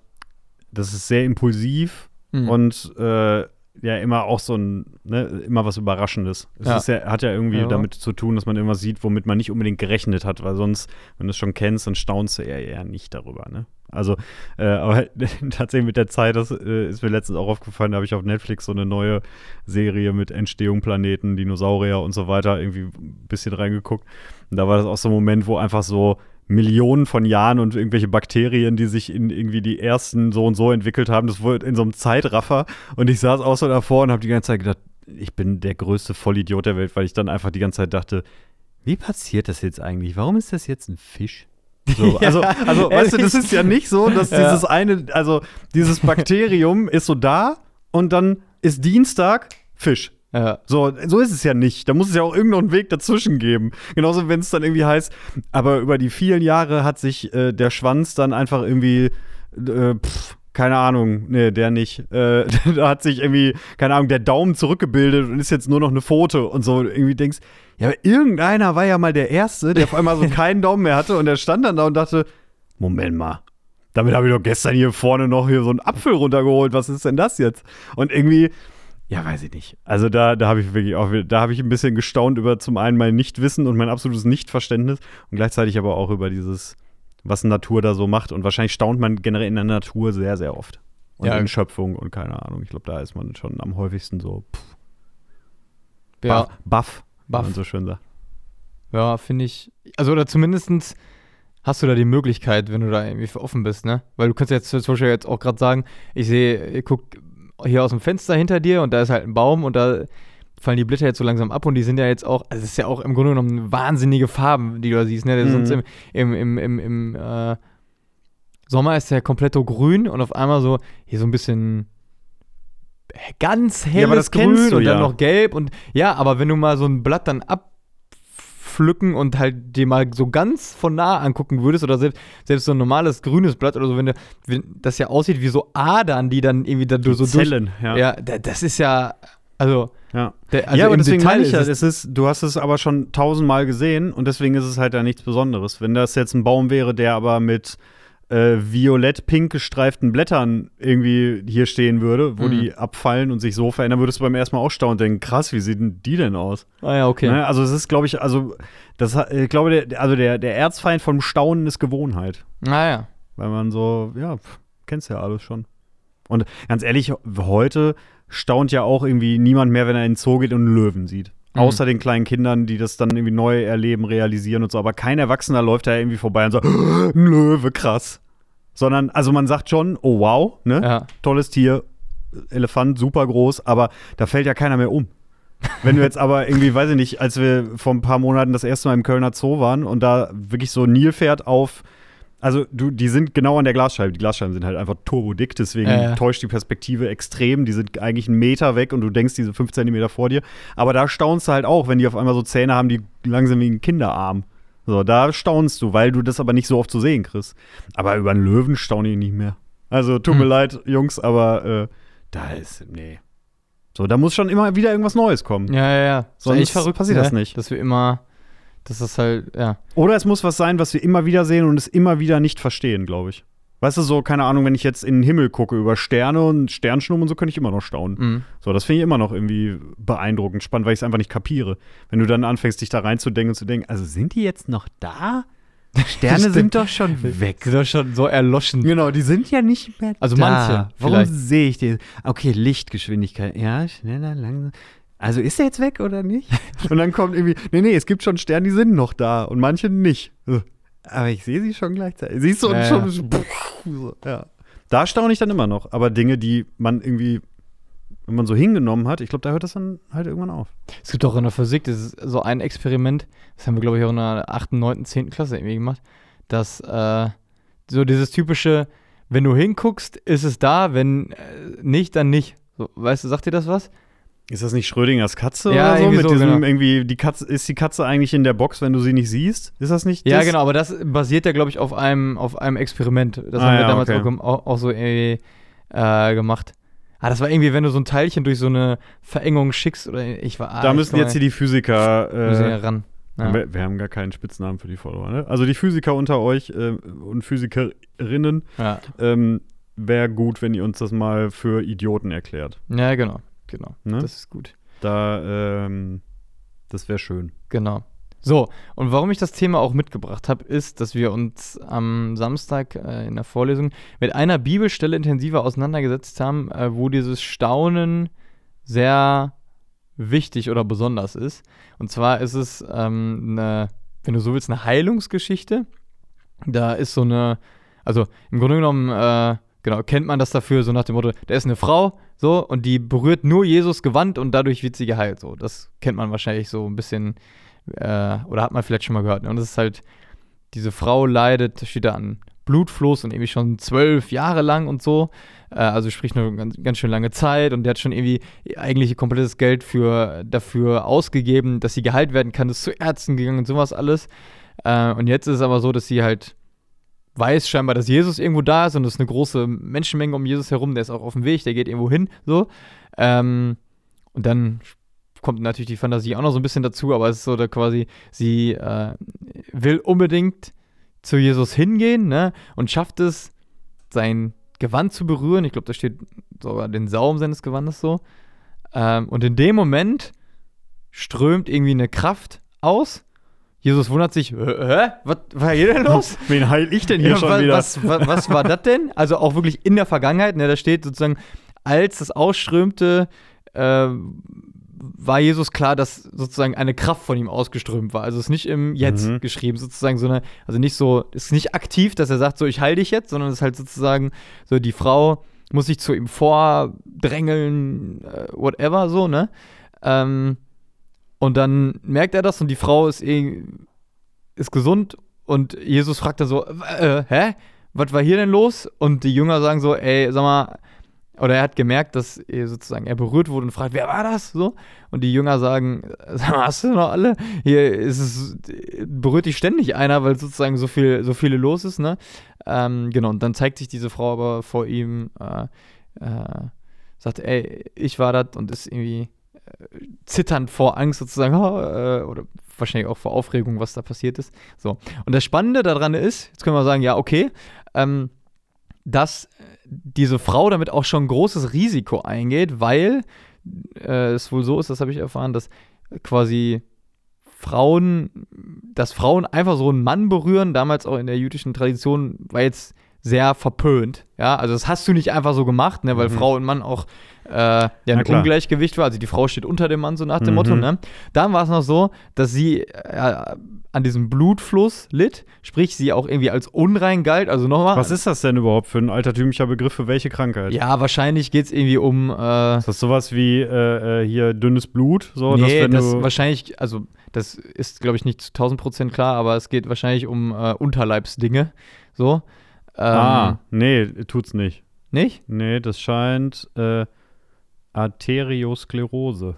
Speaker 2: das ist sehr impulsiv
Speaker 1: Ja. Mhm.
Speaker 2: und äh, ja immer auch so ein, ne, immer was Überraschendes. Es
Speaker 1: Ja.
Speaker 2: ist ja, hat ja irgendwie
Speaker 1: Ja.
Speaker 2: damit zu tun, dass man irgendwas sieht, womit man nicht unbedingt gerechnet hat, weil sonst, wenn du es schon kennst, dann staunst du eher, eher nicht darüber, ne? Also, äh, aber tatsächlich mit der Zeit, das äh, ist mir letztens auch aufgefallen, da habe ich auf Netflix so eine neue Serie mit Entstehung, Planeten, Dinosaurier und so weiter irgendwie ein bisschen reingeguckt. Und da war das auch so ein Moment, wo einfach so Millionen von Jahren und irgendwelche Bakterien, die sich in irgendwie die ersten so und so entwickelt haben, das wurde in so einem Zeitraffer. Und ich saß auch so davor und habe die ganze Zeit gedacht, ich bin der größte Vollidiot der Welt, weil ich dann einfach die ganze Zeit dachte, wie passiert das jetzt eigentlich? Warum ist das jetzt ein Fisch? So, also, also weißt du, das ist ja nicht so, dass
Speaker 1: Ja.
Speaker 2: dieses eine, also dieses Bakterium ist so da und dann ist Dienstag Fisch.
Speaker 1: Ja.
Speaker 2: So, so ist es ja nicht. Da muss es ja auch irgendeinen Weg dazwischen geben. Genauso, wenn es dann irgendwie heißt, aber über die vielen Jahre hat sich äh, der Schwanz dann einfach irgendwie, äh, pff, keine Ahnung, nee, der nicht. Äh, da hat sich irgendwie, keine Ahnung, der Daumen zurückgebildet und ist jetzt nur noch eine Pfote und so. Irgendwie denkst, ja, aber irgendeiner war ja mal der Erste, der auf einmal so keinen Daumen mehr hatte und der stand dann da und dachte, Moment mal. Damit habe ich doch gestern hier vorne noch hier so einen Apfel runtergeholt. Was ist denn das jetzt? Und irgendwie, ja, weiß ich nicht. Also da, da habe ich wirklich auch, da habe ich ein bisschen gestaunt über zum einen mein Nichtwissen und mein absolutes Nichtverständnis und gleichzeitig aber auch über dieses, was Natur da so macht. Und wahrscheinlich staunt man generell in der Natur sehr, sehr oft. Und
Speaker 1: Ja.
Speaker 2: in Schöpfung und keine Ahnung. Ich glaube, da ist man schon am häufigsten so pff,
Speaker 1: Ja,
Speaker 2: baff, wie
Speaker 1: Baff.
Speaker 2: man so schön sagt.
Speaker 1: ja finde ich. Also, oder zumindestens hast du da die Möglichkeit, wenn du da irgendwie für offen bist, ne? Weil du kannst jetzt zum Beispiel jetzt auch gerade sagen, ich sehe, guck hier aus dem Fenster hinter dir und da ist halt ein Baum und da fallen die Blätter jetzt so langsam ab und die sind ja jetzt auch, also es ist ja auch im Grunde genommen wahnsinnige Farben, die du da siehst, ne?
Speaker 2: Mhm.
Speaker 1: Sonst im, im, im, im, im äh, Sommer ist der komplett so grün und auf einmal so hier so ein bisschen ganz helles
Speaker 2: das
Speaker 1: Grün
Speaker 2: kennst du
Speaker 1: und dann
Speaker 2: ja.
Speaker 1: noch gelb und ja, aber wenn du mal so ein Blatt dann abpflücken und halt dir mal so ganz von nah angucken würdest oder selbst, selbst so ein normales grünes Blatt oder so, wenn, du, wenn das ja aussieht wie so Adern, die dann irgendwie da
Speaker 2: Die
Speaker 1: so durch,
Speaker 2: Zellen, ja.
Speaker 1: ja, da- das ist ja, also,
Speaker 2: ja.
Speaker 1: der, also
Speaker 2: ja, aber deswegen
Speaker 1: Detail
Speaker 2: meine ich ja,
Speaker 1: es,
Speaker 2: es ist, du hast es aber schon tausendmal gesehen und deswegen ist es halt ja nichts Besonderes. Wenn das jetzt ein Baum wäre, der aber mit äh, violett-pink gestreiften Blättern irgendwie hier stehen würde, wo
Speaker 1: Mhm.
Speaker 2: die abfallen und sich so verändern, würdest du beim ersten Mal auch staunen und denken, krass, wie sehen die denn aus?
Speaker 1: ah ja, okay.
Speaker 2: Ne? Also es ist, glaube ich, also das, ich glaube, der, also der, der Erzfeind vom Staunen ist Gewohnheit.
Speaker 1: Naja.
Speaker 2: Weil man so, ja, pf, kennst ja alles schon. Und ganz ehrlich, heute staunt ja auch irgendwie niemand mehr, wenn er in den Zoo geht und einen Löwen sieht.
Speaker 1: Mhm.
Speaker 2: Außer den kleinen Kindern, die das dann irgendwie neu erleben, realisieren und so. Aber kein Erwachsener läuft da irgendwie vorbei und sagt, ein Löwe, krass. Sondern, also man sagt schon, oh wow, ne?
Speaker 1: Ja.
Speaker 2: Tolles Tier, Elefant, super groß, aber da fällt ja keiner mehr um. Wenn du jetzt aber irgendwie, weiß ich nicht, als wir vor ein paar Monaten das erste Mal im Kölner Zoo waren und da wirklich so ein Nilpferd auf, also du, die sind genau an der Glasscheibe. Die Glasscheiben sind halt einfach turbodick, deswegen
Speaker 1: ja.
Speaker 2: täuscht die Perspektive extrem. Die sind eigentlich einen Meter weg und du denkst, diese fünf Zentimeter vor dir. Aber da staunst du halt auch, wenn die auf einmal so Zähne haben, die langsam wie ein Kinderarm. So, da staunst du, weil du das aber nicht so oft zu sehen kriegst. Aber über einen Löwen staune ich nicht mehr. Also, tut mir
Speaker 1: Hm.
Speaker 2: leid, Jungs, aber äh, da ist, nee. So, da muss schon immer wieder irgendwas Neues kommen.
Speaker 1: Ja, ja, ja.
Speaker 2: Sonst
Speaker 1: verrückt,
Speaker 2: passiert
Speaker 1: ne?
Speaker 2: das nicht.
Speaker 1: Dass wir immer, das halt, ja.
Speaker 2: Oder es muss was sein, was wir immer wieder sehen und es immer wieder nicht verstehen, glaube ich. Weißt du, so, keine Ahnung, wenn ich jetzt in den Himmel gucke über Sterne und Sternschnuppen und so, könnte ich immer noch staunen.
Speaker 1: Mhm.
Speaker 2: So, das finde ich immer noch irgendwie beeindruckend, spannend, weil ich es einfach nicht kapiere. Wenn du dann anfängst, dich da reinzudenken und zu denken, also sind die jetzt noch da? Sterne sind doch schon weg.
Speaker 1: Sind doch schon so erloschen.
Speaker 2: Genau, die sind ja nicht mehr
Speaker 1: Also
Speaker 2: da.
Speaker 1: manche,
Speaker 2: Warum sehe ich die? Okay, Lichtgeschwindigkeit. Ja, schneller, langsam. Also ist er jetzt weg oder nicht? Und dann kommt irgendwie, nee, nee, es gibt schon Sterne, die sind noch da und manche nicht. Aber ich sehe sie schon gleichzeitig. Siehst du, und
Speaker 1: Ja,
Speaker 2: schon, so, ja. Da staune ich dann immer noch. Aber Dinge, die man irgendwie, wenn man so hingenommen hat, ich glaube, da hört das dann halt irgendwann auf.
Speaker 1: Es gibt auch in der Physik, das ist so ein Experiment, das haben wir, glaube ich, auch in der 8., 9., 10. Klasse irgendwie gemacht, dass äh, so dieses typische, wenn du hinguckst, ist es da, wenn äh, nicht, dann nicht. So, weißt du, sagt dir das was?
Speaker 2: Ist das nicht Schrödingers Katze
Speaker 1: Ja,
Speaker 2: oder so? Mit
Speaker 1: so,
Speaker 2: diesem
Speaker 1: genau.
Speaker 2: irgendwie, die Katze, ist die Katze eigentlich in der Box, wenn du sie nicht siehst? Ist das nicht
Speaker 1: Ja,
Speaker 2: das?
Speaker 1: genau, aber das basiert ja, glaube ich, auf einem, auf einem Experiment. Das
Speaker 2: Ah,
Speaker 1: haben wir
Speaker 2: ja,
Speaker 1: damals
Speaker 2: okay.
Speaker 1: auch, auch, so irgendwie äh, gemacht. Ah, das war irgendwie, wenn du so ein Teilchen durch so eine Verengung schickst oder ich war. Ah,
Speaker 2: Da
Speaker 1: ich
Speaker 2: müssen jetzt hier die Physiker
Speaker 1: müssen
Speaker 2: äh,
Speaker 1: ja ran. Ja.
Speaker 2: Wir, wir haben gar keinen Spitznamen für die Follower, ne? Also die Physiker unter euch äh, und Physikerinnen,
Speaker 1: Ja.
Speaker 2: ähm, wäre gut, wenn ihr uns das mal für Idioten erklärt.
Speaker 1: ja, genau, genau.
Speaker 2: Ne?
Speaker 1: Das ist gut.
Speaker 2: Da, ähm, das wäre schön.
Speaker 1: Genau. So, und warum ich das Thema auch mitgebracht habe, ist, dass wir uns am Samstag äh, in der Vorlesung mit einer Bibelstelle intensiver auseinandergesetzt haben, äh, wo dieses Staunen sehr wichtig oder besonders ist. Und zwar ist es ähm, eine, wenn du so willst, eine Heilungsgeschichte. Da ist so eine, also im Grunde genommen, äh, genau, kennt man das dafür, so nach dem Motto, da ist eine Frau, so, und die berührt nur Jesus Gewand und dadurch wird sie geheilt. So, das kennt man wahrscheinlich so ein bisschen, äh, oder hat man vielleicht schon mal gehört. Ne? Und es ist halt, diese Frau leidet, steht da an Blutfluss und irgendwie schon zwölf Jahre lang und so. Äh, also sprich eine ganz, ganz schön lange Zeit und der hat schon irgendwie eigentlich komplettes Geld für, dafür ausgegeben, dass sie geheilt werden kann, ist zu Ärzten gegangen und sowas alles. Äh, und jetzt ist es aber so, dass sie halt weiß scheinbar, dass Jesus irgendwo da ist und es ist eine große Menschenmenge um Jesus herum, der ist auch auf dem Weg, der geht irgendwo hin, so. Ähm, und dann kommt natürlich die Fantasie auch noch so ein bisschen dazu, aber es ist so, da quasi, sie äh, will unbedingt zu Jesus hingehen, ne, und schafft es, sein Gewand zu berühren. Ich glaube, da steht sogar den Saum seines Gewandes so. Ähm, und in dem Moment strömt irgendwie eine Kraft aus. Jesus wundert sich, "Hä? hä? Was war hier denn los?
Speaker 2: Wen heil ich denn hier
Speaker 1: Ja,
Speaker 2: schon
Speaker 1: wa-
Speaker 2: wieder?
Speaker 1: Was, wa- was war das denn? Also auch wirklich in der Vergangenheit, ne, da steht sozusagen, als das ausströmte, äh, war Jesus klar, dass sozusagen eine Kraft von ihm ausgeströmt war. Also es ist nicht im Jetzt
Speaker 2: Mhm.
Speaker 1: geschrieben, sozusagen so eine, also nicht so, es ist nicht aktiv, dass er sagt, so ich heil dich jetzt, sondern es ist halt sozusagen so, die Frau muss sich zu ihm vordrängeln, äh, whatever, so, ne? Ähm, und dann merkt er das und die Frau ist eh, ist gesund und Jesus fragt dann so, äh, hä? Was war hier denn los? Und die Jünger sagen so, ey, sag mal, oder er hat gemerkt, dass er sozusagen er berührt wurde und fragt, wer war das? So. Und die Jünger sagen, sag mal, hast du noch alle? Hier ist es, berührt dich ständig einer, weil sozusagen so viel, so viele los ist, ne? Ähm, genau, und dann zeigt sich diese Frau aber vor ihm, äh, äh, sagt, ey, ich war das und ist irgendwie zitternd vor Angst sozusagen, äh, oder wahrscheinlich auch vor Aufregung, was da passiert ist. So. Und das Spannende daran ist, jetzt können wir sagen, ja, okay, ähm, dass diese Frau damit auch schon ein großes Risiko eingeht, weil äh, es wohl so ist, das habe ich erfahren, dass quasi Frauen, dass Frauen einfach so einen Mann berühren, damals auch in der jüdischen Tradition, war jetzt sehr verpönt. Ja, also das hast du nicht einfach so gemacht, ne, weil
Speaker 2: Mhm.
Speaker 1: Frau und Mann auch äh, ja, ein. Ungleichgewicht war. Also die Frau steht unter dem Mann, so nach dem
Speaker 2: Mhm.
Speaker 1: Motto, ne? Dann war es noch so, dass sie äh, an diesem Blutfluss litt, sprich sie auch irgendwie als unrein galt. Also nochmal.
Speaker 2: Was ist das denn überhaupt für ein altertümlicher Begriff für welche Krankheit?
Speaker 1: Ja, wahrscheinlich geht es irgendwie um. Äh,
Speaker 2: Ist das sowas wie äh, äh, hier dünnes Blut? So, dass
Speaker 1: nee, das wahrscheinlich, also das ist, glaube ich, nicht zu 1000 Prozent klar, aber es geht wahrscheinlich um äh, Unterleibsdinge. So. Ähm,
Speaker 2: Ah, nee, tut's nicht.
Speaker 1: Nicht?
Speaker 2: Nee, das scheint äh, Arteriosklerose.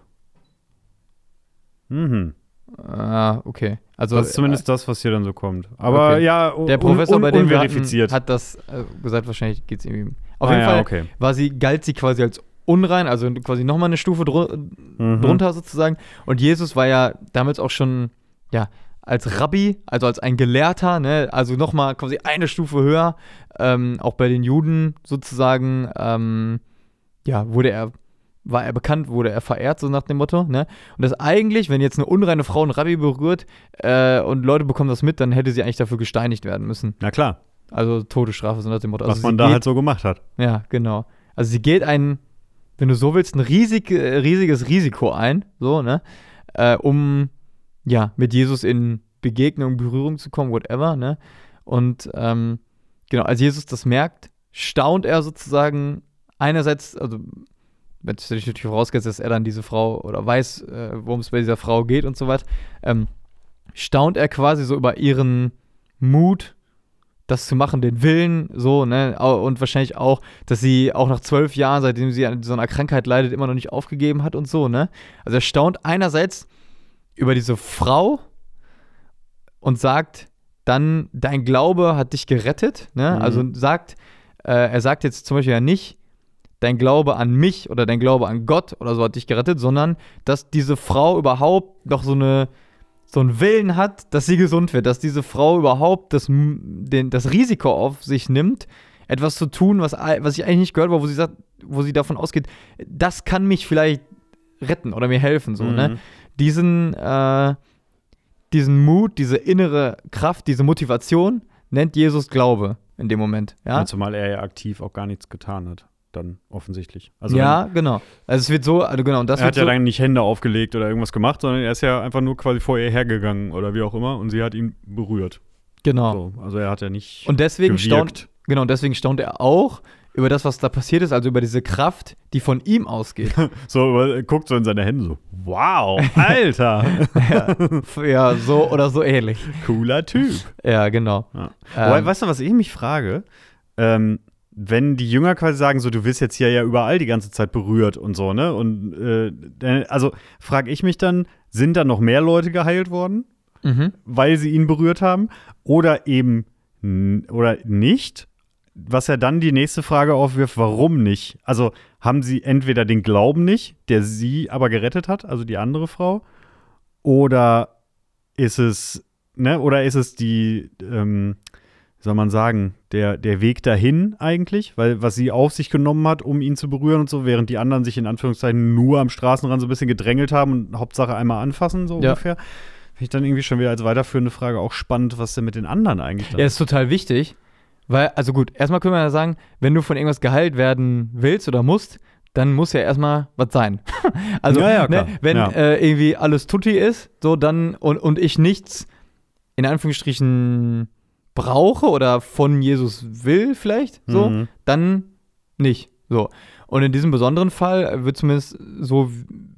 Speaker 2: Mhm.
Speaker 1: Ah, okay. Also,
Speaker 2: Das ist zumindest das, was hier dann so kommt. Aber
Speaker 1: Okay.
Speaker 2: ja,
Speaker 1: äh, der Professor, bei dem wir hatten, hat das äh, gesagt, wahrscheinlich geht es irgendwie. Auf
Speaker 2: Ah,
Speaker 1: jeden
Speaker 2: ja,
Speaker 1: Fall
Speaker 2: okay.
Speaker 1: war sie, galt sie quasi als unrein, also quasi nochmal eine Stufe dru
Speaker 2: Mhm.
Speaker 1: drunter sozusagen. Und Jesus war ja damals auch schon, ja, als Rabbi, also als ein Gelehrter, ne, also nochmal quasi eine Stufe höher, ähm, auch bei den Juden sozusagen, ähm, ja, wurde er, war er bekannt, wurde er verehrt, so nach dem Motto, ne? Und das eigentlich, wenn jetzt eine unreine Frau einen Rabbi berührt äh, und Leute bekommen das mit, dann hätte sie eigentlich dafür gesteinigt werden müssen.
Speaker 2: Na klar,
Speaker 1: Also Todesstrafe, so nach dem Motto. Also
Speaker 2: was man da
Speaker 1: geht,
Speaker 2: halt so gemacht hat.
Speaker 1: ja, genau. Also sie geht ein, wenn du so willst, ein riesig, äh, riesiges Risiko ein, so, ne? Äh, um ja, mit Jesus in Begegnung, Berührung zu kommen, whatever, ne? Und ähm, genau, als Jesus das merkt, staunt er sozusagen einerseits, also wenn es natürlich vorausgesetzt, dass er dann diese Frau oder weiß, äh, worum es bei dieser Frau geht und so weiter, ähm, staunt er quasi so über ihren Mut, das zu machen, den Willen, so, ne, und wahrscheinlich auch, dass sie auch nach zwölf Jahren, seitdem sie an so einer Krankheit leidet, immer noch nicht aufgegeben hat und so, ne. Also er staunt einerseits über diese Frau und sagt dann, dein Glaube hat dich gerettet, ne,
Speaker 2: Mhm.
Speaker 1: also sagt, äh, er sagt jetzt zum Beispiel ja nicht, dein Glaube an mich oder dein Glaube an Gott oder so hat dich gerettet, sondern dass diese Frau überhaupt noch so eine so einen Willen hat, dass sie gesund wird, dass diese Frau überhaupt das, den, das Risiko auf sich nimmt, etwas zu tun, was, was ich eigentlich nicht gehört habe, wo sie sagt, wo sie davon ausgeht, das kann mich vielleicht retten oder mir helfen, so, ne?
Speaker 2: Mhm.
Speaker 1: Diesen, äh, diesen Mut, diese innere Kraft, diese Motivation nennt Jesus Glaube in dem Moment, ja?
Speaker 2: Ja, zumal er ja aktiv auch gar nichts getan hat, dann offensichtlich. Also
Speaker 1: ja, genau. Also es wird so, also genau, und das
Speaker 2: er hat ja
Speaker 1: so,
Speaker 2: dann nicht Hände aufgelegt oder irgendwas gemacht, sondern er ist ja einfach nur quasi vor ihr hergegangen oder wie auch immer und sie hat ihn berührt.
Speaker 1: genau.
Speaker 2: So, also er hat ja nicht
Speaker 1: Und deswegen
Speaker 2: gewirkt.
Speaker 1: staunt, genau, und deswegen staunt er auch über das, was da passiert ist, also über diese Kraft, die von ihm ausgeht.
Speaker 2: so er guckt so in seine Hände so, wow, Alter,
Speaker 1: ja, ja, so oder so ähnlich.
Speaker 2: cooler Typ.
Speaker 1: Ja, genau.
Speaker 2: Ja.
Speaker 1: Ähm,
Speaker 2: Wobei, weißt du, was ich mich frage? Ähm, wenn die Jünger quasi sagen, so, du wirst jetzt hier ja überall die ganze Zeit berührt und so, ne? Und äh, dann- also frage ich mich dann, sind da noch mehr Leute geheilt worden,
Speaker 1: mhm.
Speaker 2: weil sie ihn berührt haben? Oder eben oder nicht? Was ja dann die nächste Frage aufwirft, warum nicht? Also haben sie entweder den Glauben nicht, der sie aber gerettet hat, also die andere Frau, oder ist es, ne, oder ist es die, ähm, wie soll man sagen, der, der Weg dahin eigentlich, weil was sie auf sich genommen hat, um ihn zu berühren und so, während die anderen sich in Anführungszeichen nur am Straßenrand so ein bisschen gedrängelt haben und Hauptsache einmal anfassen, so
Speaker 1: Ja.
Speaker 2: ungefähr. Finde ich dann irgendwie schon wieder als weiterführende Frage auch spannend, was denn mit den anderen eigentlich da
Speaker 1: Ja, ist total wichtig, weil, also gut, erstmal können wir ja sagen, wenn du von irgendwas geheilt werden willst oder musst, dann muss ja erstmal was sein. also,
Speaker 2: Ja, ja,
Speaker 1: ne, wenn
Speaker 2: Ja.
Speaker 1: äh, irgendwie alles tutti ist, so dann und, und ich nichts in Anführungsstrichen brauche oder von Jesus will, vielleicht, so,
Speaker 2: Mhm.
Speaker 1: dann nicht. So. Und in diesem besonderen Fall wird zumindest so,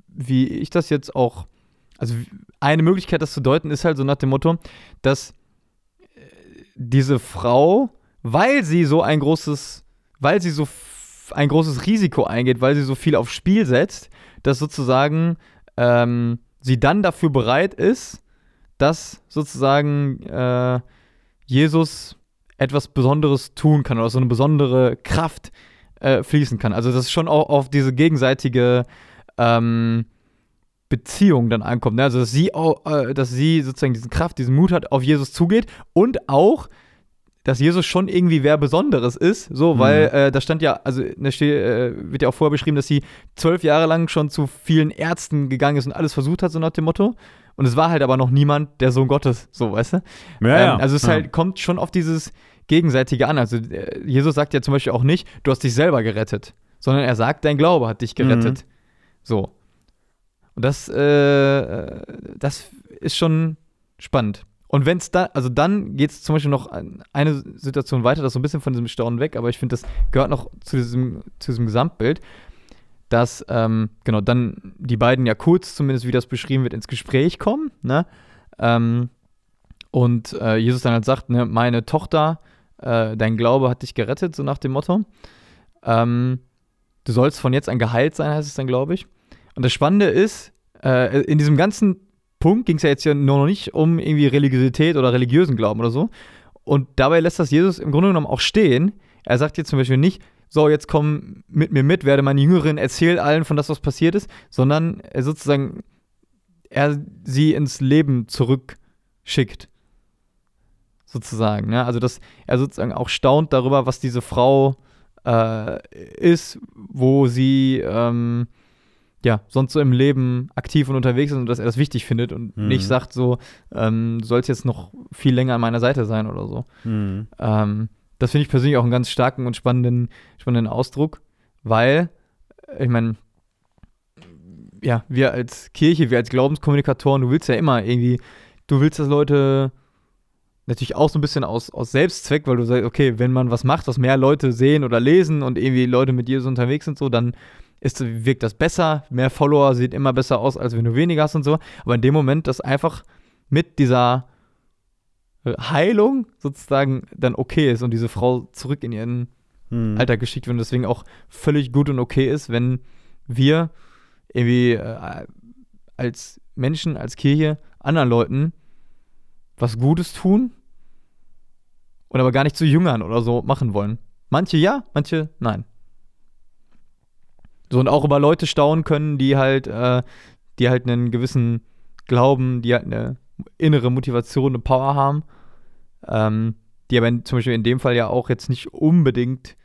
Speaker 1: wie ich das jetzt auch, also eine Möglichkeit, das zu deuten, ist halt so nach dem Motto, dass äh, diese Frau, weil sie so ein großes, weil sie so ein großes Risiko eingeht, weil sie so viel aufs Spiel setzt, dass sozusagen ähm, sie dann dafür bereit ist, dass sozusagen äh, Jesus etwas Besonderes tun kann oder so eine besondere Kraft äh, fließen kann. Also dass es schon auch auf diese gegenseitige ähm, Beziehung dann ankommt. Ne? Also dass sie, auch, äh, dass sie sozusagen diese Kraft, diesen Mut hat, auf Jesus zugeht und auch, dass Jesus schon irgendwie wer Besonderes ist, so, weil äh, da stand ja, also da steht, äh, wird ja auch vorher beschrieben, dass sie zwölf Jahre lang schon zu vielen Ärzten gegangen ist und alles versucht hat, so nach dem Motto. Und es war halt aber noch niemand der Sohn Gottes, so, weißt du?
Speaker 2: Ja, ja.
Speaker 1: Ähm, also es
Speaker 2: ja.
Speaker 1: halt kommt schon auf dieses Gegenseitige an. Also äh, Jesus sagt ja zum Beispiel auch nicht, du hast dich selber gerettet, sondern er sagt, dein Glaube hat dich gerettet. So. Und das, äh, das ist schon spannend. Und wenn es da, also dann geht es zum Beispiel noch eine Situation weiter, das ist so ein bisschen von diesem Staunen weg, aber ich finde, das gehört noch zu diesem, zu diesem Gesamtbild, dass, ähm, genau, dann die beiden ja kurz, zumindest wie das beschrieben wird, ins Gespräch kommen, ne? Ähm, und äh, Jesus dann halt sagt, ne, meine Tochter, äh, dein Glaube hat dich gerettet, so nach dem Motto. Ähm, du sollst von jetzt an geheilt sein, heißt es dann, glaube ich. Und das Spannende ist, äh, in diesem ganzen Punkt ging es ja jetzt ja nur noch nicht um irgendwie Religiosität oder religiösen Glauben oder so. Und dabei lässt das Jesus im Grunde genommen auch stehen. Er sagt jetzt zum Beispiel nicht, so, jetzt komm mit mir mit, werde meine Jüngerin, erzähl allen von das, was passiert ist, sondern er sozusagen, er sie ins Leben zurückschickt. Sozusagen. Ne? Also, dass er sozusagen auch staunt darüber, was diese Frau äh, ist, wo sie ähm, ja sonst so im Leben aktiv und unterwegs ist und dass er das wichtig findet und
Speaker 2: Mhm.
Speaker 1: nicht sagt so, ähm, du sollst jetzt noch viel länger an meiner Seite sein oder so.
Speaker 2: Mhm.
Speaker 1: Ähm, das finde ich persönlich auch einen ganz starken und spannenden, spannenden Ausdruck, weil, ich meine, ja, wir als Kirche, wir als Glaubenskommunikatoren, du willst ja immer irgendwie, du willst, dass Leute natürlich auch so ein bisschen aus, aus Selbstzweck, weil du sagst, okay, wenn man was macht, was mehr Leute sehen oder lesen und irgendwie Leute mit dir so unterwegs sind, so, dann ist, wirkt das besser, mehr Follower sieht immer besser aus, als wenn du weniger hast und so. Aber in dem Moment, das einfach mit dieser Heilung sozusagen dann okay ist und diese Frau zurück in ihren
Speaker 2: Mhm.
Speaker 1: Alltag geschickt wird und deswegen auch völlig gut und okay ist, wenn wir irgendwie äh, als Menschen, als Kirche anderen Leuten was Gutes tun und aber gar nicht zu Jüngern oder so machen wollen. Manche ja, manche nein. So und auch über Leute staunen können, die halt, äh, die halt einen gewissen Glauben, die halt eine innere Motivation, eine Power haben, ähm, die aber in, zum Beispiel in dem Fall ja auch jetzt nicht unbedingt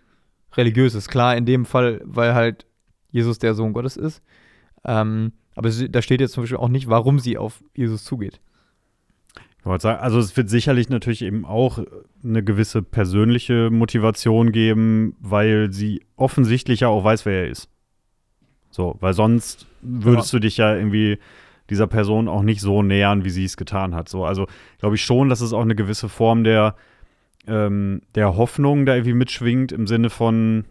Speaker 1: religiös ist. Klar, in dem Fall, weil halt Jesus der Sohn Gottes ist. Ähm, aber da steht jetzt zum Beispiel auch nicht, warum sie auf Jesus zugeht.
Speaker 2: Ich wollte sagen, also es wird sicherlich natürlich eben auch eine gewisse persönliche Motivation geben, weil sie offensichtlich ja auch weiß, wer er ist. So, weil sonst würdest du dich ja irgendwie dieser Person auch nicht so nähern, wie sie es getan hat. So, also glaube ich schon, dass es auch eine gewisse Form der, ähm, der Hoffnung da irgendwie mitschwingt, im Sinne von,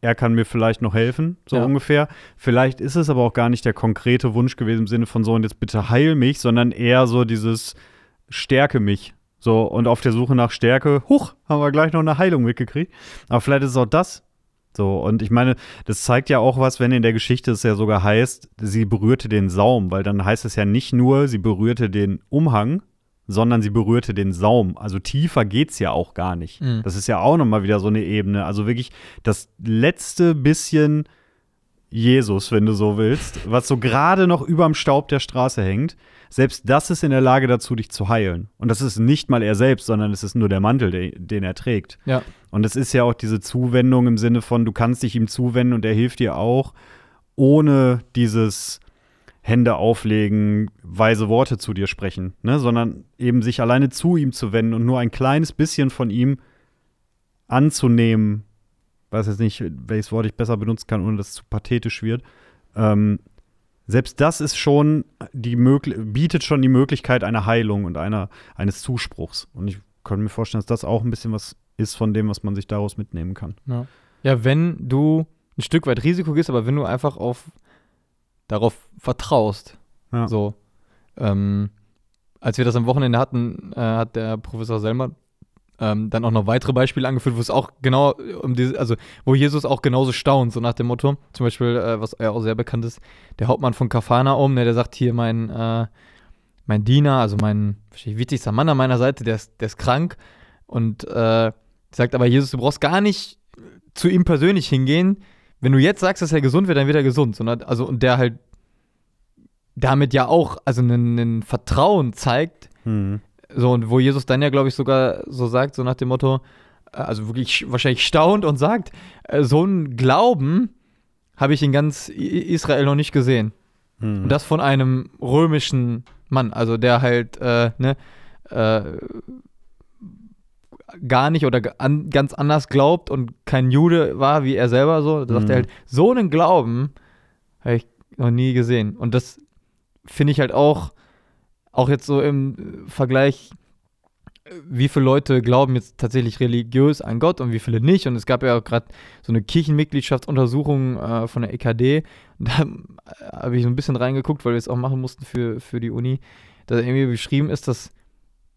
Speaker 2: er kann mir vielleicht noch helfen, so
Speaker 1: Ja.
Speaker 2: ungefähr. Vielleicht ist es aber auch gar nicht der konkrete Wunsch gewesen im Sinne von so und jetzt bitte heil mich, sondern eher so dieses Stärke mich. So, und auf der Suche nach Stärke, huch, haben wir gleich noch eine Heilung mitgekriegt. Aber vielleicht ist es auch das. So, und ich meine, das zeigt ja auch was, wenn in der Geschichte es ja sogar heißt, sie berührte den Saum, weil dann heißt es ja nicht nur, sie berührte den Umhang, sondern sie berührte den Saum. Also tiefer geht's ja auch gar nicht.
Speaker 1: Mhm.
Speaker 2: Das ist ja auch nochmal wieder so eine Ebene. Also wirklich das letzte bisschen Jesus, wenn du so willst, was so gerade noch überm Staub der Straße hängt, selbst das ist in der Lage dazu, dich zu heilen. Und das ist nicht mal er selbst, sondern es ist nur der Mantel, den, den er trägt.
Speaker 1: Ja.
Speaker 2: Und es ist ja auch diese Zuwendung im Sinne von, du kannst dich ihm zuwenden und er hilft dir auch, ohne dieses Hände auflegen, weise Worte zu dir sprechen, ne? sondern eben sich alleine zu ihm zu wenden und nur ein kleines bisschen von ihm anzunehmen, weiß jetzt nicht, welches Wort ich besser benutzen kann, ohne dass es zu pathetisch wird. Ähm, selbst das ist schon die bietet schon die Möglichkeit einer Heilung und einer, eines Zuspruchs. Und ich könnte mir vorstellen, dass das auch ein bisschen was ist von dem, was man sich daraus mitnehmen kann.
Speaker 1: Ja, ja wenn du ein Stück weit Risiko gehst, aber wenn du einfach auf darauf vertraust.
Speaker 2: Ja.
Speaker 1: So. Ähm, als wir das am Wochenende hatten, äh, hat der Professor Selmer ähm, dann auch noch weitere Beispiele angeführt, wo es auch genau um diese, also wo Jesus auch genauso staunt, so nach dem Motto. Zum Beispiel, äh, was ja auch sehr bekannt ist, der Hauptmann von Kafana um, ne, der sagt hier, mein, äh, mein Diener, also mein wichtigster Mann an meiner Seite, der ist, der ist krank. Und äh, sagt aber, Jesus, du brauchst gar nicht zu ihm persönlich hingehen. Wenn du jetzt sagst, dass er gesund wird, dann wird er gesund. Sondern, also, und der halt damit ja auch, also ein Vertrauen zeigt,
Speaker 2: mhm.
Speaker 1: So, und wo Jesus dann ja, glaube ich, sogar so sagt, so nach dem Motto, äh, also wirklich wahrscheinlich staunt und sagt, äh, so einen Glauben habe ich in ganz Israel noch nicht gesehen.
Speaker 2: Mhm.
Speaker 1: Und das von einem römischen Mann, also der halt, äh, ne, äh, gar nicht oder an, ganz anders glaubt und kein Jude war wie er selber so. Da sagt
Speaker 2: mhm.
Speaker 1: er halt, so einen Glauben habe ich noch nie gesehen. Und das finde ich halt auch auch jetzt so im Vergleich, wie viele Leute glauben jetzt tatsächlich religiös an Gott und wie viele nicht. Und es gab ja auch gerade so eine Kirchenmitgliedschaftsuntersuchung äh, von der EKD. Da habe ich so ein bisschen reingeguckt, weil wir es auch machen mussten für, für die Uni, da irgendwie beschrieben ist, dass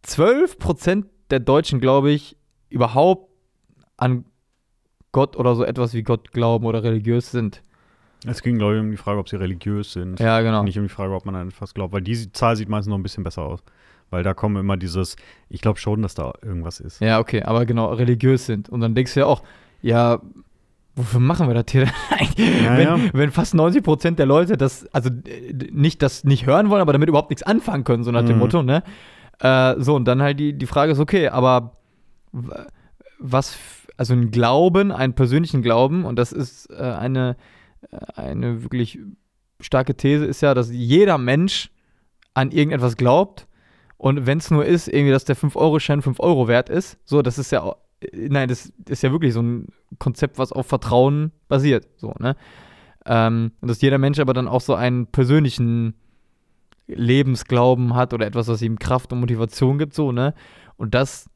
Speaker 1: 12% der Deutschen, glaube ich, überhaupt an Gott oder so etwas wie Gott glauben oder religiös sind.
Speaker 2: Es ging, glaube ich, um die Frage, ob sie religiös sind.
Speaker 1: Ja, genau.
Speaker 2: Nicht um die Frage, ob man an etwas glaubt, weil diese Zahl sieht meistens noch ein bisschen besser aus. Weil da kommen immer dieses, ich glaube schon, dass da irgendwas ist.
Speaker 1: Ja, okay, aber genau, religiös sind. Und dann denkst du ja auch, ja, wofür machen wir das hier eigentlich?
Speaker 2: Ja,
Speaker 1: wenn,
Speaker 2: ja.
Speaker 1: wenn fast 90 Prozent der Leute das, also nicht das nicht hören wollen, aber damit überhaupt nichts anfangen können, so nach dem
Speaker 2: Mhm.
Speaker 1: Motto, ne? Äh, so, und dann halt die, die Frage ist, okay, aber was, also ein Glauben, einen persönlichen Glauben, und das ist äh, eine, äh, eine wirklich starke These, ist ja, dass jeder Mensch an irgendetwas glaubt. Und wenn es nur ist, irgendwie, dass der 5-Euro-Schein 5 Euro wert ist, so, das ist ja, nein, das ist ja wirklich so ein Konzept, was auf Vertrauen basiert, so, ne? Ähm, und dass jeder Mensch aber dann auch so einen persönlichen Lebensglauben hat oder etwas, was ihm Kraft und Motivation gibt, so, ne? Und das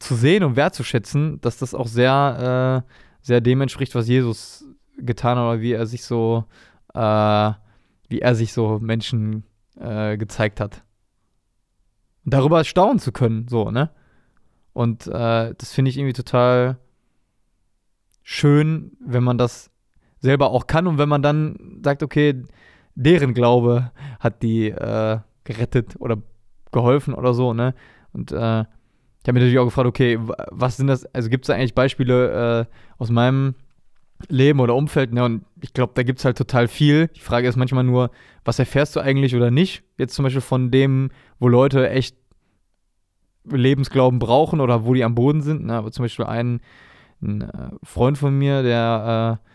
Speaker 1: zu sehen und wertzuschätzen, dass das auch sehr, äh, sehr dem entspricht, was Jesus getan oder wie er sich so, äh, wie er sich so Menschen äh, gezeigt hat. Darüber staunen zu können, so, ne? Und äh, das finde ich irgendwie total schön, wenn man das selber auch kann und wenn man dann sagt, okay, deren Glaube hat die äh, gerettet oder geholfen oder so, ne? Und äh, ich habe mich natürlich auch gefragt, okay, was sind das, also gibt es da eigentlich Beispiele äh, aus meinem Leben oder Umfeld, ne? Und ich glaube, da gibt es halt total viel. Die Frage ist manchmal nur, was erfährst du eigentlich oder nicht? Jetzt zum Beispiel von dem, wo Leute echt Lebensglauben brauchen oder wo die am Boden sind. Ne? Aber zum Beispiel ein, ein äh, Freund von mir, der äh,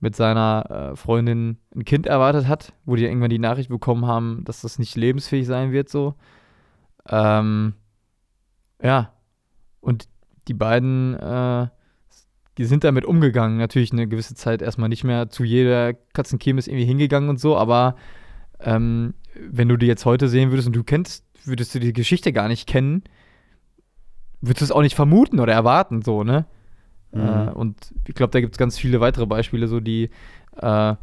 Speaker 1: mit seiner äh, Freundin ein Kind erwartet hat, wo die irgendwann die Nachricht bekommen haben, dass das nicht lebensfähig sein wird, so. Ähm, ja. Und die beiden, äh, sind damit umgegangen. Natürlich eine gewisse Zeit erstmal nicht mehr zu jeder Katzenkirmes irgendwie hingegangen und so, aber ähm, wenn du die jetzt heute sehen würdest und du kennst, würdest du die Geschichte gar nicht kennen, würdest du es auch nicht vermuten oder erwarten, so, ne?
Speaker 2: Mhm.
Speaker 1: Äh, und ich glaube, da gibt es ganz viele weitere Beispiele, so die, äh,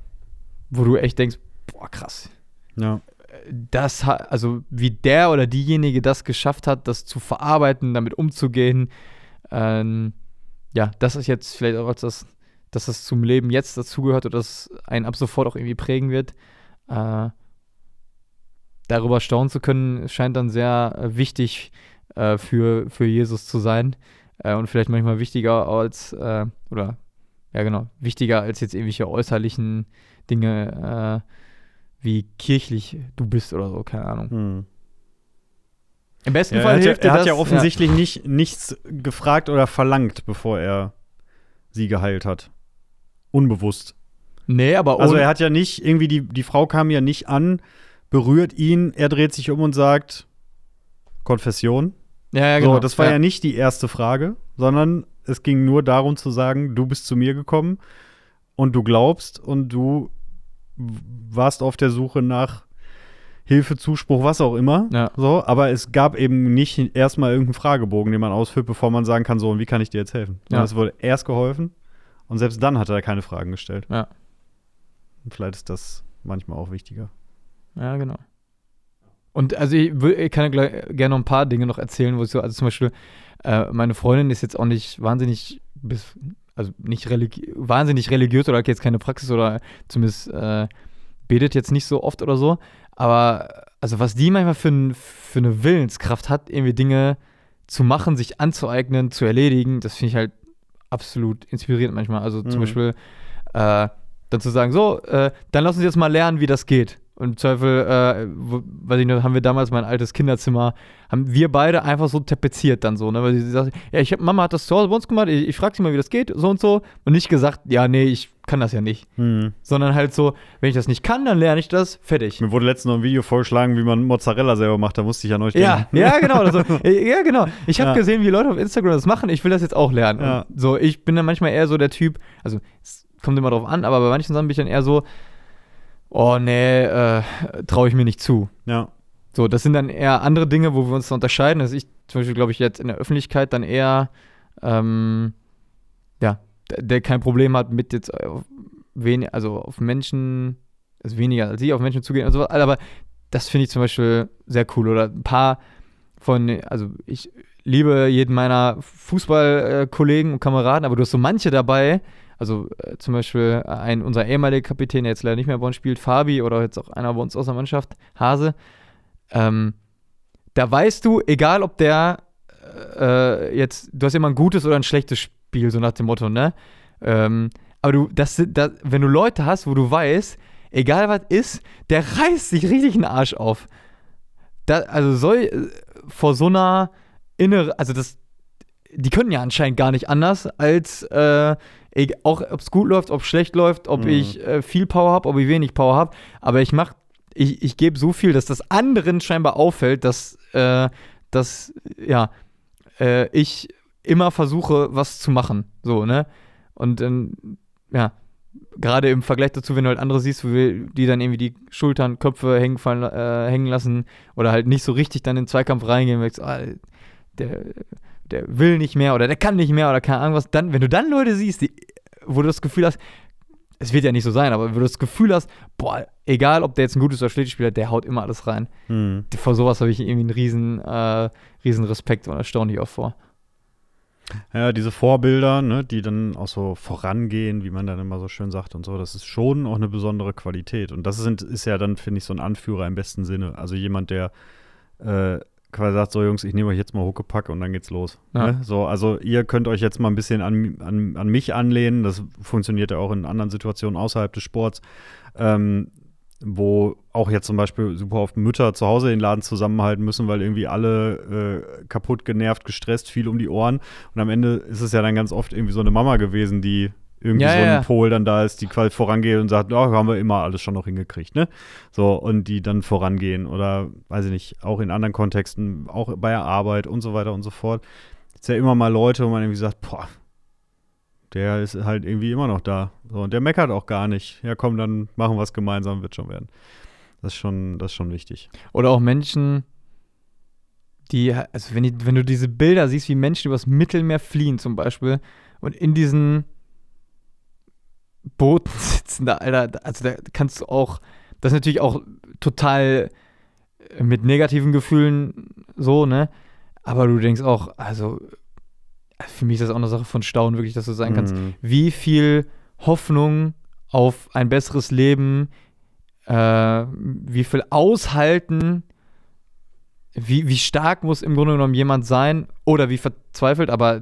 Speaker 1: wo du echt denkst, boah, krass.
Speaker 2: Ja.
Speaker 1: Das, also wie der oder diejenige das geschafft hat, das zu verarbeiten, damit umzugehen, ähm, ja, das ist jetzt vielleicht auch etwas, dass das zum Leben jetzt dazugehört oder das einen ab sofort auch irgendwie prägen wird. Äh, darüber staunen zu können, scheint dann sehr äh, wichtig äh, für, für Jesus zu sein äh, und vielleicht manchmal wichtiger als, äh, oder ja genau, wichtiger als jetzt irgendwelche äußerlichen Dinge, wie kirchlich du bist oder so, keine Ahnung.
Speaker 2: Hm.
Speaker 1: Im besten
Speaker 2: Ja,
Speaker 1: Fall
Speaker 2: er hat, ja,
Speaker 1: hilft dir
Speaker 2: er hat
Speaker 1: das.
Speaker 2: ja offensichtlich Nicht, nichts gefragt oder verlangt, bevor er sie geheilt hat. Unbewusst.
Speaker 1: Nee, aber
Speaker 2: Also er hat ja nicht, irgendwie die, die Frau kam ja nicht an, berührt ihn, er dreht sich um und sagt, Konfession.
Speaker 1: ja, ja, genau.
Speaker 2: So, das war ja. nicht die erste Frage, sondern es ging nur darum zu sagen, du bist zu mir gekommen und du glaubst und du warst auf der Suche nach Hilfe, Zuspruch, was auch immer.
Speaker 1: Ja.
Speaker 2: So, aber es gab eben nicht erstmal irgendeinen Fragebogen, den man ausfüllt, bevor man sagen kann, so, und wie kann ich dir jetzt helfen?
Speaker 1: Ja.
Speaker 2: es wurde erst geholfen und selbst dann hat er keine Fragen gestellt.
Speaker 1: Ja.
Speaker 2: Und vielleicht ist das manchmal auch wichtiger.
Speaker 1: Ja, genau. Und also ich, ich kann ja gerne noch ein paar Dinge noch erzählen, wo ich so, also zum Beispiel, äh, meine Freundin ist jetzt auch nicht wahnsinnig, bis, also nicht religi wahnsinnig religiös oder hat jetzt keine Praxis oder zumindest äh, betet jetzt nicht so oft oder so. Aber also was die manchmal für, für eine Willenskraft hat, irgendwie Dinge zu machen, sich anzueignen, zu erledigen, das finde ich halt absolut inspirierend manchmal. Also zum
Speaker 2: Mhm.
Speaker 1: Beispiel äh, dann zu sagen, so, äh, dann lass uns jetzt mal lernen, wie das geht. Und im Zweifel, äh, wo, weiß ich noch, haben wir damals mein altes Kinderzimmer, haben wir beide einfach so tapeziert dann so, ne? Weil sie sagt, ja, ich hab, Mama hat das zu Hause bei uns gemacht, ich, ich frag sie mal, wie das geht, so und so. Und nicht gesagt, ja, nee, ich kann das ja nicht. Sondern halt so, wenn ich das nicht kann, dann lerne ich das, fertig.
Speaker 2: Mir wurde letztens noch ein Video vorgeschlagen, wie man Mozzarella selber macht, da musste ich an euch
Speaker 1: Ja,
Speaker 2: denken.
Speaker 1: ja, genau. Also, ja, genau. Ich habe
Speaker 2: Ja.
Speaker 1: gesehen, wie Leute auf Instagram das machen. Ich will das jetzt auch lernen.
Speaker 2: Ja.
Speaker 1: So, ich bin dann manchmal eher so der Typ, also es kommt immer drauf an, aber bei manchen Sachen bin ich dann eher so, oh nee, äh, traue ich mir nicht zu.
Speaker 2: Ja.
Speaker 1: So, das sind dann eher andere Dinge, wo wir uns unterscheiden. Also ich zum Beispiel, glaube ich, jetzt in der Öffentlichkeit dann eher, ähm, ja, der, kein Problem hat mit jetzt auf wen, also auf Menschen, also weniger als ich auf Menschen zugehen und so, aber das finde ich zum Beispiel sehr cool. Oder ein paar von, also ich liebe jeden meiner Fußballkollegen und Kameraden, aber du hast so manche dabei, also äh, zum Beispiel ein, unser ehemaliger Kapitän, der jetzt leider nicht mehr bei uns spielt, Fabi, oder jetzt auch einer bei uns aus der Mannschaft, Hase, ähm, da weißt du, egal ob der äh, jetzt, du hast immer ein gutes oder ein schlechtes Spiel, so nach dem Motto, ne? Ähm, aber du, das, das, wenn du Leute hast, wo du weißt, egal was ist, der reißt sich richtig einen Arsch auf. Da, also soll äh, vor so einer innere, also das, die können ja anscheinend gar nicht anders, als äh, eg- auch ob es gut läuft, ob es schlecht läuft, ob
Speaker 2: Mhm.
Speaker 1: ich äh, viel Power habe, ob ich wenig Power habe. Aber ich mach, ich, ich gebe so viel, dass das anderen scheinbar auffällt, dass, äh, dass ja, äh, ich immer versuche, was zu machen. So, ne? Und ähm, ja, gerade im Vergleich dazu, wenn du halt andere siehst, die dann irgendwie die Schultern, Köpfe hängen, fallen, äh, hängen lassen oder halt nicht so richtig dann in den Zweikampf reingehen, ich so, ah, der, der will nicht mehr oder der kann nicht mehr oder keine Ahnung was, dann, wenn du dann Leute siehst, die, wo du das Gefühl hast, es wird ja nicht so sein, aber wo du das Gefühl hast, boah, egal ob der jetzt ein gutes oder schlechtes Spieler, der haut immer alles rein.
Speaker 2: Hm.
Speaker 1: Vor sowas habe ich irgendwie einen riesen, äh, riesen Respekt und erstaunlich auch vor.
Speaker 2: Ja, diese Vorbilder, ne, die dann auch so vorangehen, wie man dann immer so schön sagt und so, das ist schon auch eine besondere Qualität. Und das sind, ist ja dann, finde ich, so ein Anführer im besten Sinne. Also jemand, der äh, quasi sagt, so Jungs, ich nehme euch jetzt mal Huckepack und dann geht's los.
Speaker 1: Ja.
Speaker 2: Ne? So, also ihr könnt euch jetzt mal ein bisschen an, an, an mich anlehnen. Das funktioniert ja auch in anderen Situationen außerhalb des Sports. Ähm, wo auch jetzt zum Beispiel super oft Mütter zu Hause den Laden zusammenhalten müssen, weil irgendwie alle äh, kaputt, genervt, gestresst, viel um die Ohren. Und am Ende ist es ja dann ganz oft irgendwie so eine Mama gewesen, die irgendwie
Speaker 1: Ja,
Speaker 2: so ein
Speaker 1: ja.
Speaker 2: Pol dann da ist, die quasi vorangeht und sagt, ja, haben wir immer alles schon noch hingekriegt, ne? So, und die dann vorangehen oder, weiß ich nicht, auch in anderen Kontexten, auch bei der Arbeit und so weiter und so fort. Es ist ja immer mal Leute, wo man irgendwie sagt, boah, der ist halt irgendwie immer noch da. So, und der meckert auch gar nicht. Ja, komm, dann machen wir es gemeinsam, wird schon werden. Das ist schon, das ist schon wichtig.
Speaker 1: Oder auch Menschen, die, also wenn, die, wenn du diese Bilder siehst, wie Menschen übers Mittelmeer fliehen zum Beispiel und in diesen Booten sitzen, da, Alter, also da kannst du auch, das ist natürlich auch total äh, mit negativen Gefühlen so, ne? Aber du denkst auch, also für mich ist das auch eine Sache von Staunen, wirklich, dass du sagen kannst,
Speaker 2: Mhm.
Speaker 1: wie viel Hoffnung auf ein besseres Leben, äh, wie viel Aushalten, wie, wie stark muss im Grunde genommen jemand sein oder wie verzweifelt, aber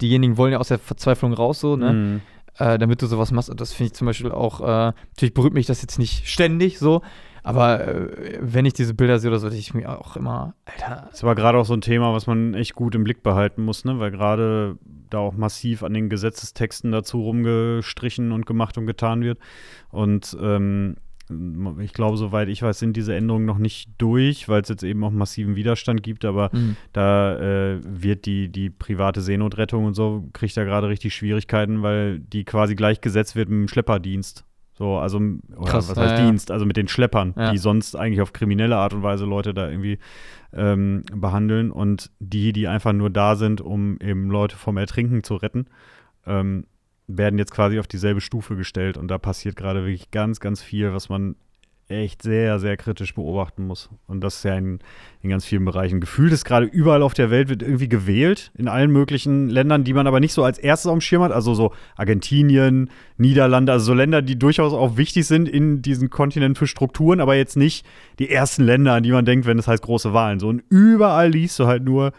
Speaker 1: diejenigen wollen ja aus der Verzweiflung raus, so, ne?
Speaker 2: Mhm.
Speaker 1: Äh, damit du sowas machst. Und das finde ich zum Beispiel auch, äh, natürlich berührt mich das jetzt nicht ständig so, aber äh, wenn ich diese Bilder sehe oder so, ich mir auch immer, Alter.
Speaker 2: Das war gerade auch so ein Thema, was man echt gut im Blick behalten muss, ne? weil gerade da auch massiv an den Gesetzestexten dazu rumgestrichen und gemacht und getan wird. Und ähm, ich glaube, soweit ich weiß, sind diese Änderungen noch nicht durch, weil es jetzt eben auch massiven Widerstand gibt, aber mhm. da äh, wird die, die private Seenotrettung und so, kriegt da gerade richtig Schwierigkeiten, weil die quasi gleichgesetzt wird mit dem Schlepperdienst. So, also, Krass, was heißt ja, Dienst? Also mit den Schleppern, ja. die sonst eigentlich auf kriminelle Art und Weise Leute da irgendwie ähm, behandeln und die, die einfach nur da sind, um eben Leute vom Ertrinken zu retten, ähm, werden jetzt quasi auf dieselbe Stufe gestellt und da passiert gerade wirklich ganz, ganz viel, was man echt sehr, sehr kritisch beobachten muss. Und das ist ja in, in ganz vielen Bereichen. Gefühlt ist gerade überall auf der Welt wird irgendwie gewählt, in allen möglichen Ländern, die man aber nicht so als erstes auf dem Schirm hat. Also so Argentinien, Niederlande, also so Länder, die durchaus auch wichtig sind in diesen Kontinenten für Strukturen, aber jetzt nicht die ersten Länder, an die man denkt, wenn es heißt große Wahlen. So und überall liest du halt nur,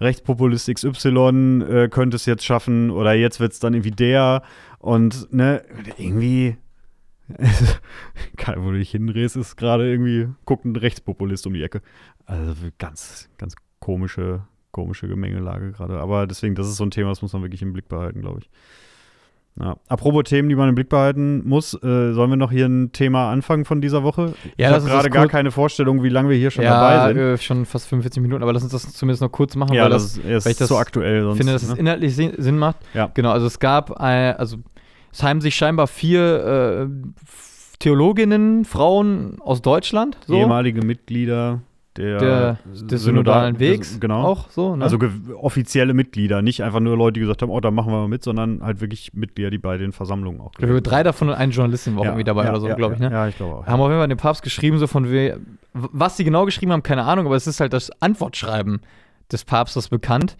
Speaker 2: Rechtspopulist XY äh, könnte es jetzt schaffen oder jetzt wird es dann irgendwie der und ne, irgendwie wo du dich hindrehst, ist gerade irgendwie, guckt ein Rechtspopulist um die Ecke. Also ganz, ganz komische, komische Gemengelage gerade. Aber deswegen, das ist so ein Thema, das muss man wirklich im Blick behalten, glaube ich. Ja. Apropos Themen, die man im Blick behalten muss, äh, sollen wir noch hier ein Thema anfangen von dieser Woche?
Speaker 1: Ja,
Speaker 2: ich habe gerade gar keine Vorstellung, wie lange wir hier schon ja, dabei sind.
Speaker 1: Ja, äh, schon fast 45 Minuten, aber lass uns das zumindest noch kurz machen,
Speaker 2: ja, weil das, das, weil ich das so aktuell sonst,
Speaker 1: finde, dass ne? es inhaltlich Sinn macht. Ja. Genau, also es gab, ein, also es haben sich scheinbar vier äh, Theologinnen, Frauen aus Deutschland.
Speaker 2: So. Ehemalige Mitglieder der,
Speaker 1: der des synodalen Wegs.
Speaker 2: Genau.
Speaker 1: Auch so,
Speaker 2: ne? Also offizielle Mitglieder, nicht einfach nur Leute, die gesagt haben, oh, da machen wir mal mit, sondern halt wirklich Mitglieder, die bei den Versammlungen auch.
Speaker 1: Ich drei davon und eine Journalistin war ja, irgendwie dabei
Speaker 2: ja,
Speaker 1: oder so,
Speaker 2: ja,
Speaker 1: glaube ich. Ne?
Speaker 2: Ja, ich glaube auch.
Speaker 1: Haben auf jeden Fall den Papst geschrieben, so von was sie genau geschrieben haben, keine Ahnung, aber es ist halt das Antwortschreiben des Papstes bekannt.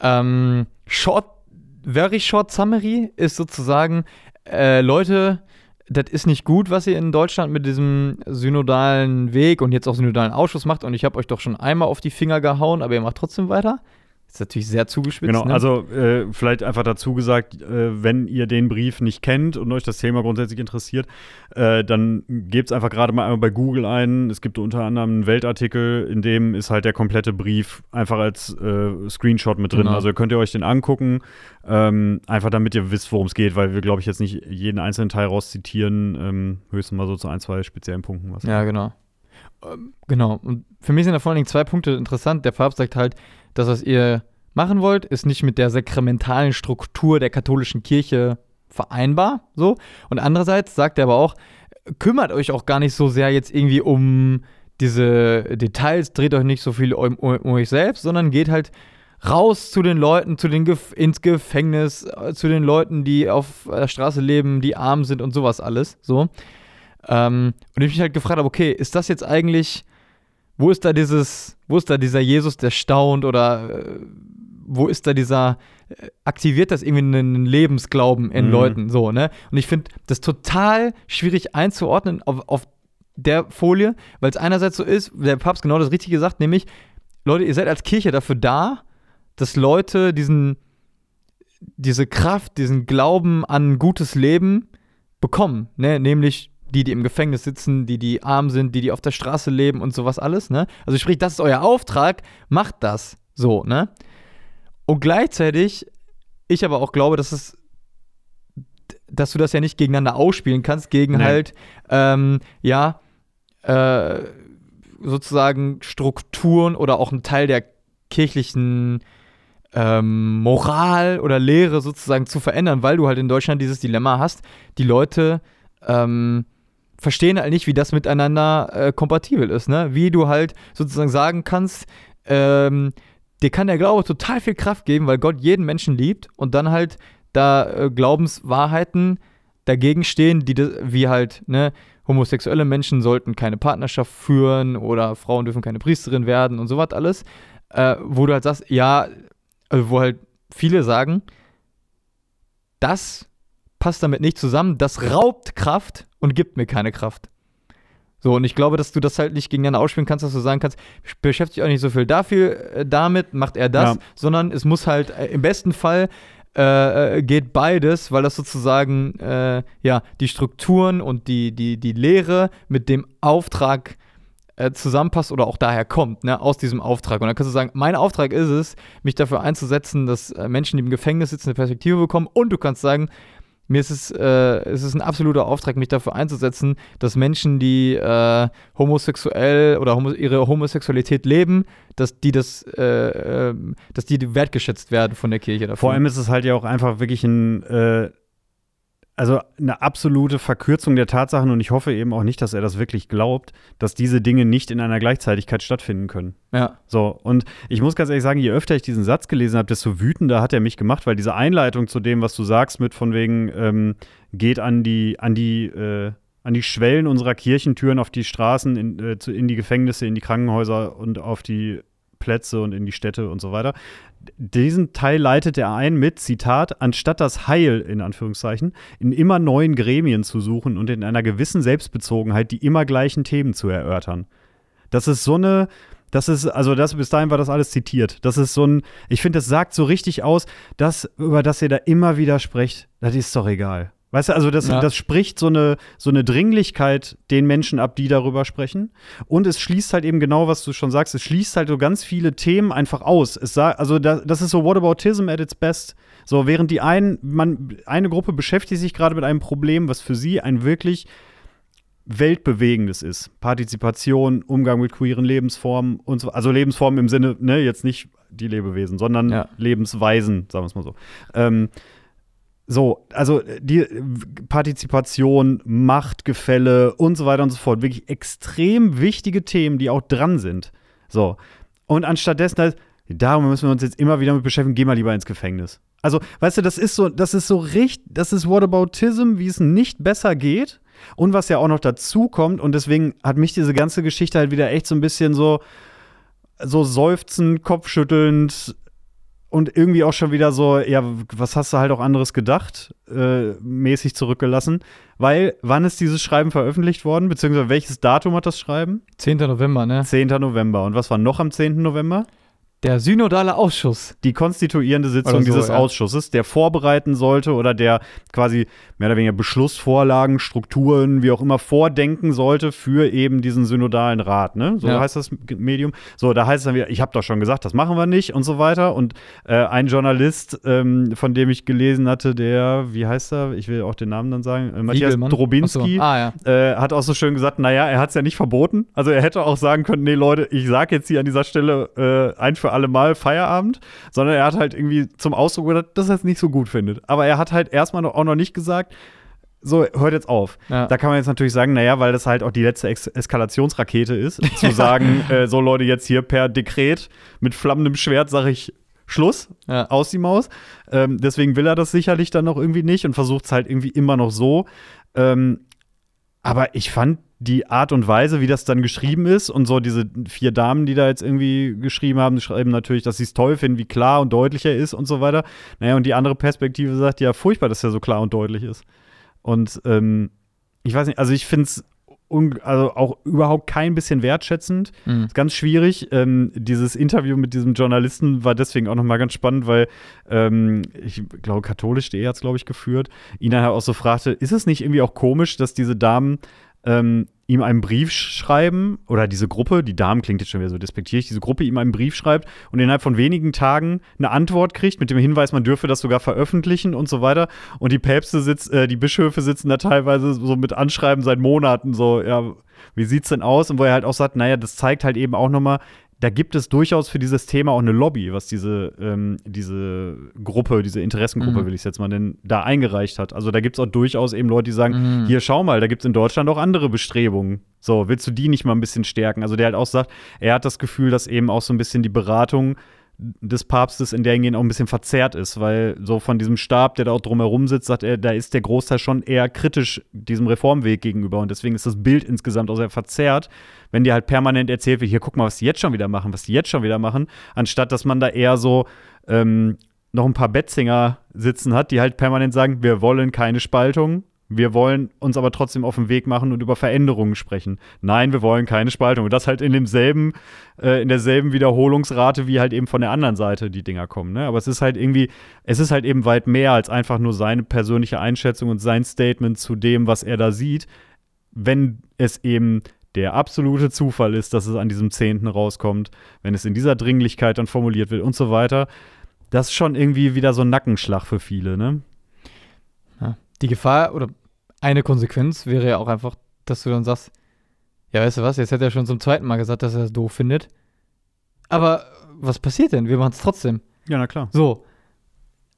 Speaker 1: Ähm, short, very short summary ist sozusagen, äh, Leute, das ist nicht gut, was ihr in Deutschland mit diesem synodalen Weg und jetzt auch synodalen Ausschuss macht. Und ich habe euch doch schon einmal auf die Finger gehauen, aber ihr macht trotzdem weiter. Ist natürlich sehr zugespitzt.
Speaker 2: Genau,
Speaker 1: ne?
Speaker 2: also äh, vielleicht einfach dazu gesagt, äh, wenn ihr den Brief nicht kennt und euch das Thema grundsätzlich interessiert, äh, dann gebt es einfach gerade mal einmal bei Google ein. Es gibt unter anderem einen Weltartikel, in dem ist halt der komplette Brief einfach als äh, Screenshot mit drin. Genau. Also könnt ihr euch den angucken, ähm, einfach damit ihr wisst, worum es geht, weil wir, glaube ich, jetzt nicht jeden einzelnen Teil rauszitieren, ähm, höchstens mal so zu ein, zwei speziellen Punkten was.
Speaker 1: Ja, genau. Ähm, genau. Und für mich sind da vor allen Dingen zwei Punkte interessant. Der Papst sagt halt, das, was ihr machen wollt, ist nicht mit der sakramentalen Struktur der katholischen Kirche vereinbar. So. Und andererseits sagt er aber auch, kümmert euch auch gar nicht so sehr jetzt irgendwie um diese Details, dreht euch nicht so viel um, um, um euch selbst, sondern geht halt raus zu den Leuten, zu den Gef ins Gefängnis, äh, zu den Leuten, die auf der Straße leben, die arm sind und sowas alles. So. Ähm, und ich mich halt gefragt habe, okay, ist das jetzt eigentlich wo ist da dieses, wo ist da dieser Jesus, der staunt oder äh, wo ist da dieser, äh, aktiviert das irgendwie einen Lebensglauben in mhm. Leuten, so, ne? Und ich finde das total schwierig einzuordnen auf, auf der Folie, weil es einerseits so ist, der Papst genau das Richtige sagt, nämlich, Leute, ihr seid als Kirche dafür da, dass Leute diesen, diese Kraft, diesen Glauben an gutes Leben bekommen, ne? Nämlich die, die im Gefängnis sitzen, die, die arm sind, die, die auf der Straße leben und sowas alles, ne? Also sprich, das ist euer Auftrag, macht das so, ne? Und gleichzeitig, ich aber auch glaube, dass es dass du das ja nicht gegeneinander ausspielen kannst, gegen Nein. halt, ähm, ja, äh, sozusagen Strukturen oder auch ein Teil der kirchlichen ähm, Moral oder Lehre sozusagen zu verändern, weil du halt in Deutschland dieses Dilemma hast, die Leute ähm, verstehen halt nicht, wie das miteinander äh, kompatibel ist, ne? Wie du halt sozusagen sagen kannst, ähm, dir kann der Glaube total viel Kraft geben, weil Gott jeden Menschen liebt und dann halt da äh, Glaubenswahrheiten dagegen stehen, die wie halt, ne, homosexuelle Menschen sollten keine Partnerschaft führen oder Frauen dürfen keine Priesterin werden und sowas alles, äh, wo du halt sagst, ja, also wo halt viele sagen, das passt damit nicht zusammen, das raubt Kraft und gibt mir keine Kraft. So, und ich glaube, dass du das halt nicht gegeneinander ausspielen kannst, dass du sagen kannst, beschäftige dich auch nicht so viel dafür, äh, damit macht er das, ja. sondern es muss halt äh, im besten Fall äh, äh, geht beides, weil das sozusagen ja die Strukturen und die, die, die Lehre mit dem Auftrag zusammenpasst oder auch daher kommt, ne, aus diesem Auftrag. Und dann kannst du sagen, mein Auftrag ist es, mich dafür einzusetzen, dass Menschen, die im Gefängnis sitzen, eine Perspektive bekommen. Und du kannst sagen, mir ist es, äh, es ist ein absoluter Auftrag, mich dafür einzusetzen, dass Menschen, die äh, homosexuell oder homo ihre Homosexualität leben, dass die das, äh, ähm, dass die wertgeschätzt werden von der Kirche
Speaker 2: dafür. Vor allem ist es halt ja auch einfach wirklich ein äh, also eine absolute Verkürzung der Tatsachen und ich hoffe eben auch nicht, dass er das wirklich glaubt, dass diese Dinge nicht in einer Gleichzeitigkeit stattfinden können.
Speaker 1: Ja.
Speaker 2: So, und ich muss ganz ehrlich sagen, je öfter ich diesen Satz gelesen habe, desto wütender hat er mich gemacht, weil diese Einleitung zu dem, was du sagst, mit von wegen, ähm, geht an die, an die, äh, an die Schwellen unserer Kirchentüren, auf die Straßen, in, äh, in die Gefängnisse, in die Krankenhäuser und auf die Plätze und in die Städte und so weiter. Diesen Teil leitet er ein mit, Zitat, anstatt das Heil, in Anführungszeichen, in immer neuen Gremien zu suchen und in einer gewissen Selbstbezogenheit die immer gleichen Themen zu erörtern. Das ist so eine, das ist, also das, bis dahin war das alles zitiert. Das ist so ein, ich finde, das sagt so richtig aus, das, über das ihr da immer wieder sprecht, das ist doch egal. Weißt du, also das, ja. das spricht so eine, so eine Dringlichkeit den Menschen ab, die darüber sprechen. Und es schließt halt eben genau, was du schon sagst, es schließt halt so ganz viele Themen einfach aus. Es sag, also das, das ist so Whataboutism at its best. So, während die einen, man, eine Gruppe beschäftigt sich gerade mit einem Problem, was für sie ein wirklich weltbewegendes ist. Partizipation, Umgang mit queeren Lebensformen und so, also Lebensformen im Sinne, ne, jetzt nicht die Lebewesen, sondern ja. Lebensweisen, sagen wir es mal so. Ähm, so, also die Partizipation, Machtgefälle und so weiter und so fort. Wirklich extrem wichtige Themen, die auch dran sind. So. Und anstattdessen halt, darum müssen wir uns jetzt immer wieder mit beschäftigen, geh mal lieber ins Gefängnis. Also, weißt du, das ist so, das ist so richtig, das ist Whataboutism, wie es nicht besser geht. Und was ja auch noch dazu kommt, und deswegen hat mich diese ganze Geschichte halt wieder echt so ein bisschen so, so seufzend, kopfschüttelnd, und irgendwie auch schon wieder so, ja, was hast du halt auch anderes gedacht, äh, mäßig zurückgelassen. Weil, wann ist dieses Schreiben veröffentlicht worden, beziehungsweise welches Datum hat das Schreiben?
Speaker 1: 10. November, ne?
Speaker 2: 10. November. Und was war noch am 10. November?
Speaker 1: Der synodale Ausschuss.
Speaker 2: Die konstituierende Sitzung so, dieses ja. Ausschusses, der vorbereiten sollte oder der quasi mehr oder weniger Beschlussvorlagen, Strukturen, wie auch immer, vordenken sollte für eben diesen synodalen Rat. Ne? So ja. heißt das Medium. So, da heißt es dann wieder, ich habe doch schon gesagt, das machen wir nicht und so weiter. Und äh, ein Journalist, ähm, von dem ich gelesen hatte, der, wie heißt er? Ich will auch den Namen dann sagen, äh, Matthias. Drobinski, so. ah, ja. äh, hat auch so schön gesagt, naja, er hat es ja nicht verboten. Also er hätte auch sagen können, nee, Leute, ich sage jetzt hier an dieser Stelle äh, ein für alle Mal Feierabend, sondern er hat halt irgendwie zum Ausdruck gesagt, dass er es nicht so gut findet. Aber er hat halt erstmal auch noch nicht gesagt, so, hört jetzt auf. Ja. Da kann man jetzt natürlich sagen, naja, weil das halt auch die letzte Ex Eskalationsrakete ist, zu sagen, äh, so Leute, jetzt hier per Dekret mit flammendem Schwert sage ich Schluss, ja. aus die Maus. Ähm, deswegen will er das sicherlich dann noch irgendwie nicht und versucht es halt irgendwie immer noch so. Ähm, aber ich fand die Art und Weise, wie das dann geschrieben ist und so diese vier Damen, die da jetzt irgendwie geschrieben haben, schreiben natürlich, dass sie es toll finden, wie klar und deutlich er ist und so weiter. Naja, und die andere Perspektive sagt, ja, furchtbar, dass er so klar und deutlich ist. Und ähm, ich weiß nicht, also ich finde es also auch überhaupt kein bisschen wertschätzend. Mhm. Ist ganz schwierig. Ähm, dieses Interview mit diesem Journalisten war deswegen auch nochmal ganz spannend, weil ähm, ich glaube, katholisch.de hat es, glaube ich, geführt. Ihn dann auch so fragte, ist es nicht irgendwie auch komisch, dass diese Damen ähm, ihm einen Brief schreiben, oder diese Gruppe, die Damen klingt jetzt schon wieder so despektierlich, diese Gruppe ihm einen Brief schreibt und innerhalb von wenigen Tagen eine Antwort kriegt mit dem Hinweis, man dürfe das sogar veröffentlichen und so weiter. Und die Päpste sitzen, äh, die Bischöfe sitzen da teilweise so mit Anschreiben seit Monaten so, ja, wie sieht's denn aus? Und wo er halt auch sagt, naja, das zeigt halt eben auch nochmal, da gibt es durchaus für dieses Thema auch eine Lobby, was diese, ähm, diese Gruppe, diese Interessengruppe, mhm. will ich es jetzt mal nennen, da eingereicht hat. Also da gibt es auch durchaus eben Leute, die sagen, mhm. hier schau mal, da gibt es in Deutschland auch andere Bestrebungen. So, willst du die nicht mal ein bisschen stärken? Also der halt auch sagt, er hat das Gefühl, dass eben auch so ein bisschen die Beratung des Papstes in der Hinsicht auch ein bisschen verzerrt ist, weil so von diesem Stab, der da auch drumherum sitzt, sagt er, da ist der Großteil schon eher kritisch diesem Reformweg gegenüber. Und deswegen ist das Bild insgesamt auch sehr verzerrt, wenn dir halt permanent erzählt wird, hier guck mal, was die jetzt schon wieder machen, was die jetzt schon wieder machen, anstatt dass man da eher so ähm, noch ein paar Betzinger sitzen hat, die halt permanent sagen, wir wollen keine Spaltung, Wir wollen uns aber trotzdem auf den Weg machen und über Veränderungen sprechen. Nein, wir wollen keine Spaltung. Und das halt in demselben, äh, in derselben Wiederholungsrate, wie halt eben von der anderen Seite die Dinger kommen. Ne? Aber es ist halt irgendwie, es ist halt eben weit mehr als einfach nur seine persönliche Einschätzung und sein Statement zu dem, was er da sieht, wenn es eben der absolute Zufall ist, dass es an diesem 10. rauskommt, wenn es in dieser Dringlichkeit dann formuliert wird und so weiter. Das ist schon irgendwie wieder so ein Nackenschlag für viele, ne?
Speaker 1: Die Gefahr oder eine Konsequenz wäre ja auch einfach, dass du dann sagst, ja, weißt du was, jetzt hat er schon zum zweiten Mal gesagt, dass er das doof findet. Aber was passiert denn? Wir machen es trotzdem.
Speaker 2: Ja, na klar.
Speaker 1: So.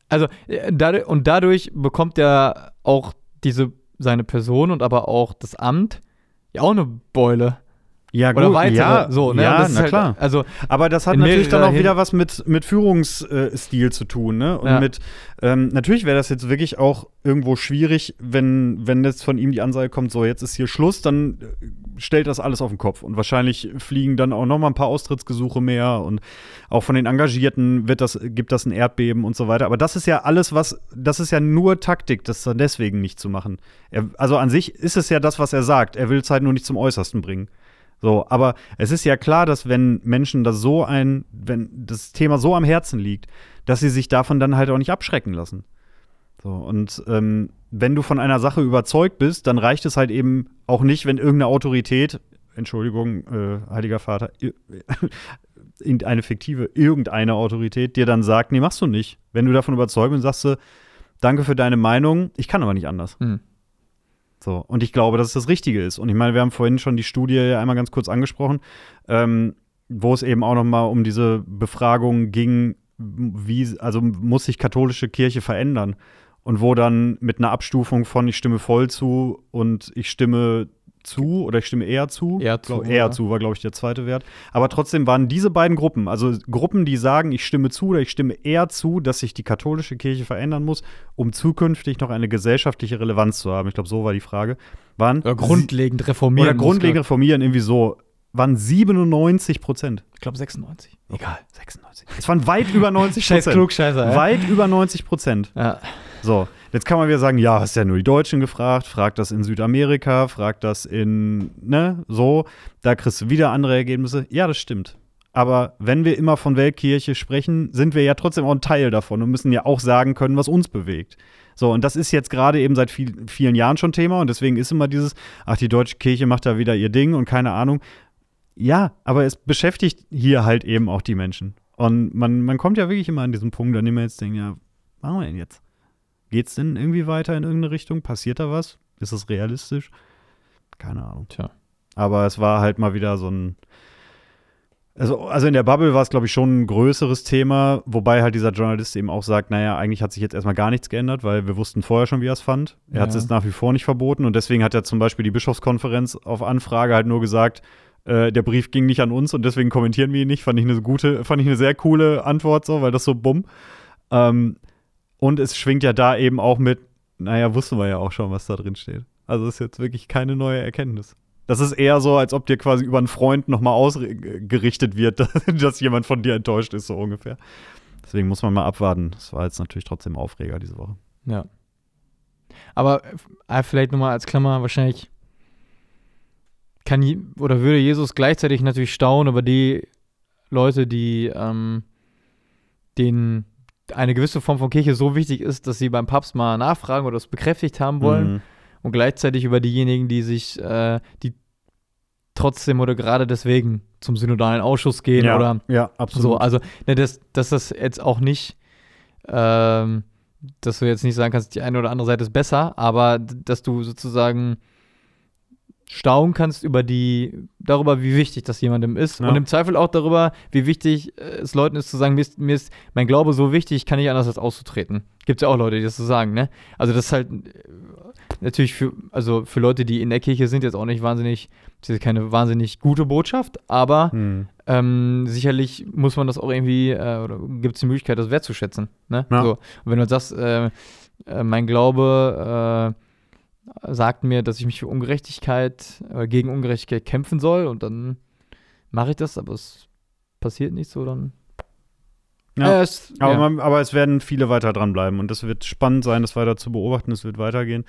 Speaker 1: Also, äh, dadurch, und dadurch bekommt er auch diese, seine Person und aber auch das Amt ja auch eine Beule.
Speaker 2: Ja,
Speaker 1: Oder
Speaker 2: gut,
Speaker 1: weitere.
Speaker 2: ja,
Speaker 1: so, ne?
Speaker 2: ja na
Speaker 1: halt,
Speaker 2: klar.
Speaker 1: Also,
Speaker 2: Aber das hat natürlich dann auch wieder was mit, mit Führungsstil zu tun, ne? Und
Speaker 1: Ja.
Speaker 2: mit, ähm, natürlich wäre das jetzt wirklich auch irgendwo schwierig, wenn, wenn jetzt von ihm die Ansage kommt, so, jetzt ist hier Schluss, dann äh, stellt das alles auf den Kopf. Und wahrscheinlich fliegen dann auch noch mal ein paar Austrittsgesuche mehr und auch von den Engagierten wird das, gibt das ein Erdbeben und so weiter. Aber das ist ja alles, was, das ist ja nur Taktik, das dann deswegen nicht zu machen. Er, also an sich ist es ja das, was er sagt. Er will es halt nur nicht zum Äußersten bringen. So, aber es ist ja klar, dass wenn Menschen das so ein, wenn das Thema so am Herzen liegt, dass sie sich davon dann halt auch nicht abschrecken lassen. So, und ähm, wenn du von einer Sache überzeugt bist, dann reicht es halt eben auch nicht, wenn irgendeine Autorität, Entschuldigung, äh, Heiliger Vater, irgendeine fiktive, irgendeine Autorität dir dann sagt, nee, machst du nicht. Wenn du davon überzeugt bist, sagst du, danke für deine Meinung, ich kann aber nicht anders.
Speaker 1: hm.
Speaker 2: So, und ich glaube, dass es das Richtige ist. Und ich meine, wir haben vorhin schon die Studie ja einmal ganz kurz angesprochen, ähm, wo es eben auch noch mal um diese Befragung ging, wie, also muss sich katholische Kirche verändern? Und wo dann mit einer Abstufung von ich stimme voll zu und ich stimme zu oder ich stimme eher zu.
Speaker 1: Eher zu,
Speaker 2: Glaub, eher zu war, glaube ich, der zweite Wert. Aber trotzdem waren diese beiden Gruppen, also Gruppen, die sagen, ich stimme zu oder ich stimme eher zu, dass sich die katholische Kirche verändern muss, um zukünftig noch eine gesellschaftliche Relevanz zu haben. Ich glaube, so war die Frage. Waren
Speaker 1: Oder grundlegend reformieren.
Speaker 2: oder grundlegend reformieren, irgendwie so, waren 97 Prozent.
Speaker 1: Ich glaube 96.
Speaker 2: Egal, 96. Es waren weit über 90
Speaker 1: Scheiß
Speaker 2: Prozent.
Speaker 1: Klugscheißer, ey.
Speaker 2: Weit über 90 Prozent.
Speaker 1: Ja.
Speaker 2: So, jetzt kann man wieder sagen, ja, hast ja nur die Deutschen gefragt, frag das in Südamerika, frag das in, ne, so, da kriegst du wieder andere Ergebnisse. Ja, das stimmt. Aber wenn wir immer von Weltkirche sprechen, sind wir ja trotzdem auch ein Teil davon und müssen ja auch sagen können, was uns bewegt. So, und das ist jetzt gerade eben seit viel, vielen Jahren schon Thema und deswegen ist immer dieses, ach, die deutsche Kirche macht da wieder ihr Ding und keine Ahnung. Ja, aber es beschäftigt hier halt eben auch die Menschen. Und man, man kommt ja wirklich immer an diesen Punkt, an dem man jetzt denkt, ja, was machen wir denn jetzt? Geht's denn irgendwie weiter in irgendeine Richtung? Passiert da was? Ist es realistisch? Keine Ahnung.
Speaker 1: Tja.
Speaker 2: Aber es war halt mal wieder so ein. Also, also in der Bubble war es, glaube ich, schon ein größeres Thema, wobei halt dieser Journalist eben auch sagt, naja, eigentlich hat sich jetzt erstmal gar nichts geändert, weil wir wussten vorher schon, wie er es fand. Er hat
Speaker 1: Ja.
Speaker 2: es nach wie vor nicht verboten und deswegen hat er zum Beispiel die Bischofskonferenz auf Anfrage halt nur gesagt, äh, der Brief ging nicht an uns und deswegen kommentieren wir ihn nicht. Fand ich eine gute, fand ich eine sehr coole Antwort so, weil das so bumm. Ähm, und es schwingt ja da eben auch mit, naja, wussten wir ja auch schon, was da drin steht. Also ist jetzt wirklich keine neue Erkenntnis. Das ist eher so, als ob dir quasi über einen Freund nochmal ausgerichtet wird, dass, dass jemand von dir enttäuscht ist, so ungefähr. Deswegen muss man mal abwarten. Das war jetzt natürlich trotzdem Aufreger diese Woche.
Speaker 1: Ja. Aber äh, vielleicht nochmal als Klammer, wahrscheinlich kann oder würde Jesus gleichzeitig natürlich staunen über die Leute, die ähm, denen eine gewisse Form von Kirche so wichtig ist, dass sie beim Papst mal nachfragen oder es bekräftigt haben wollen
Speaker 2: Mhm.
Speaker 1: und gleichzeitig über diejenigen, die sich, äh, die trotzdem oder gerade deswegen zum synodalen Ausschuss gehen
Speaker 2: ja,
Speaker 1: oder
Speaker 2: ja, absolut.
Speaker 1: so, also, ne, dass, dass das jetzt auch nicht, ähm, dass du jetzt nicht sagen kannst, die eine oder andere Seite ist besser, aber dass du sozusagen staunen kannst über die, darüber, wie wichtig das jemandem ist
Speaker 2: Ja.
Speaker 1: und im Zweifel auch darüber, wie wichtig äh, es Leuten ist zu sagen, mir ist, mir ist mein Glaube so wichtig, ich kann nicht anders als auszutreten. Gibt es ja auch Leute, die das so sagen, ne? Also das ist halt äh, natürlich für, also für Leute, die in der Kirche sind, jetzt auch nicht wahnsinnig, das ist keine wahnsinnig gute Botschaft, aber
Speaker 2: Mhm.
Speaker 1: ähm, sicherlich muss man das auch irgendwie, äh, oder gibt es die Möglichkeit, das wertzuschätzen. Ne?
Speaker 2: Ja.
Speaker 1: So. Und wenn du sagst, äh, äh, mein Glaube äh, sagt mir, dass ich mich für Ungerechtigkeit, äh, gegen Ungerechtigkeit kämpfen soll und dann mache ich das, aber es passiert nicht so, dann.
Speaker 2: Ja.
Speaker 1: Äh, es,
Speaker 2: Aber,
Speaker 1: ja.
Speaker 2: man, aber es werden viele weiter dranbleiben und es wird spannend sein, das weiter zu beobachten. Es wird weitergehen.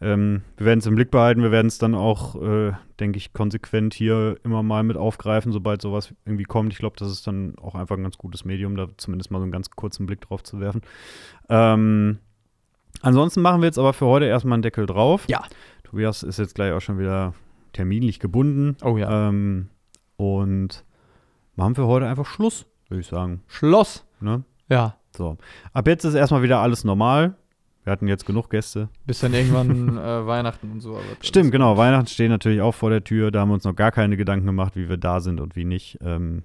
Speaker 2: Ähm, wir werden es im Blick behalten. Wir werden es dann auch, äh, denke ich, konsequent hier immer mal mit aufgreifen, sobald sowas irgendwie kommt. Ich glaube, das ist dann auch einfach ein ganz gutes Medium, da zumindest mal so einen ganz kurzen Blick drauf zu werfen. Ähm, ansonsten machen wir jetzt aber für heute erstmal einen Deckel drauf.
Speaker 1: Ja.
Speaker 2: Tobias ist jetzt gleich auch schon wieder terminlich gebunden.
Speaker 1: Oh ja.
Speaker 2: Ähm, und machen wir heute einfach Schluss, würde ich sagen.
Speaker 1: Schloss.
Speaker 2: Ne?
Speaker 1: Ja.
Speaker 2: So. Ab jetzt ist erstmal wieder alles normal. Wir hatten jetzt genug Gäste.
Speaker 1: Bis dann irgendwann äh, Weihnachten und so.
Speaker 2: Stimmt, genau. Weihnachten stehen natürlich auch vor der Tür. Da haben wir uns noch gar keine Gedanken gemacht, wie wir da sind und wie nicht. Ähm,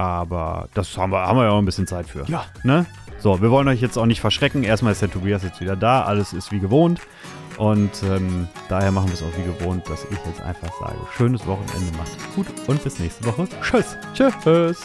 Speaker 2: aber das haben wir, haben wir ja auch ein bisschen Zeit für.
Speaker 1: Ja.
Speaker 2: Ne? So, wir wollen euch jetzt auch nicht verschrecken. Erstmal ist der Tobias jetzt wieder da. Alles ist wie gewohnt. Und ähm, daher machen wir es auch wie gewohnt, dass ich jetzt einfach sage: Schönes Wochenende, macht's gut und bis nächste Woche. Tschüss.
Speaker 1: Tschüss.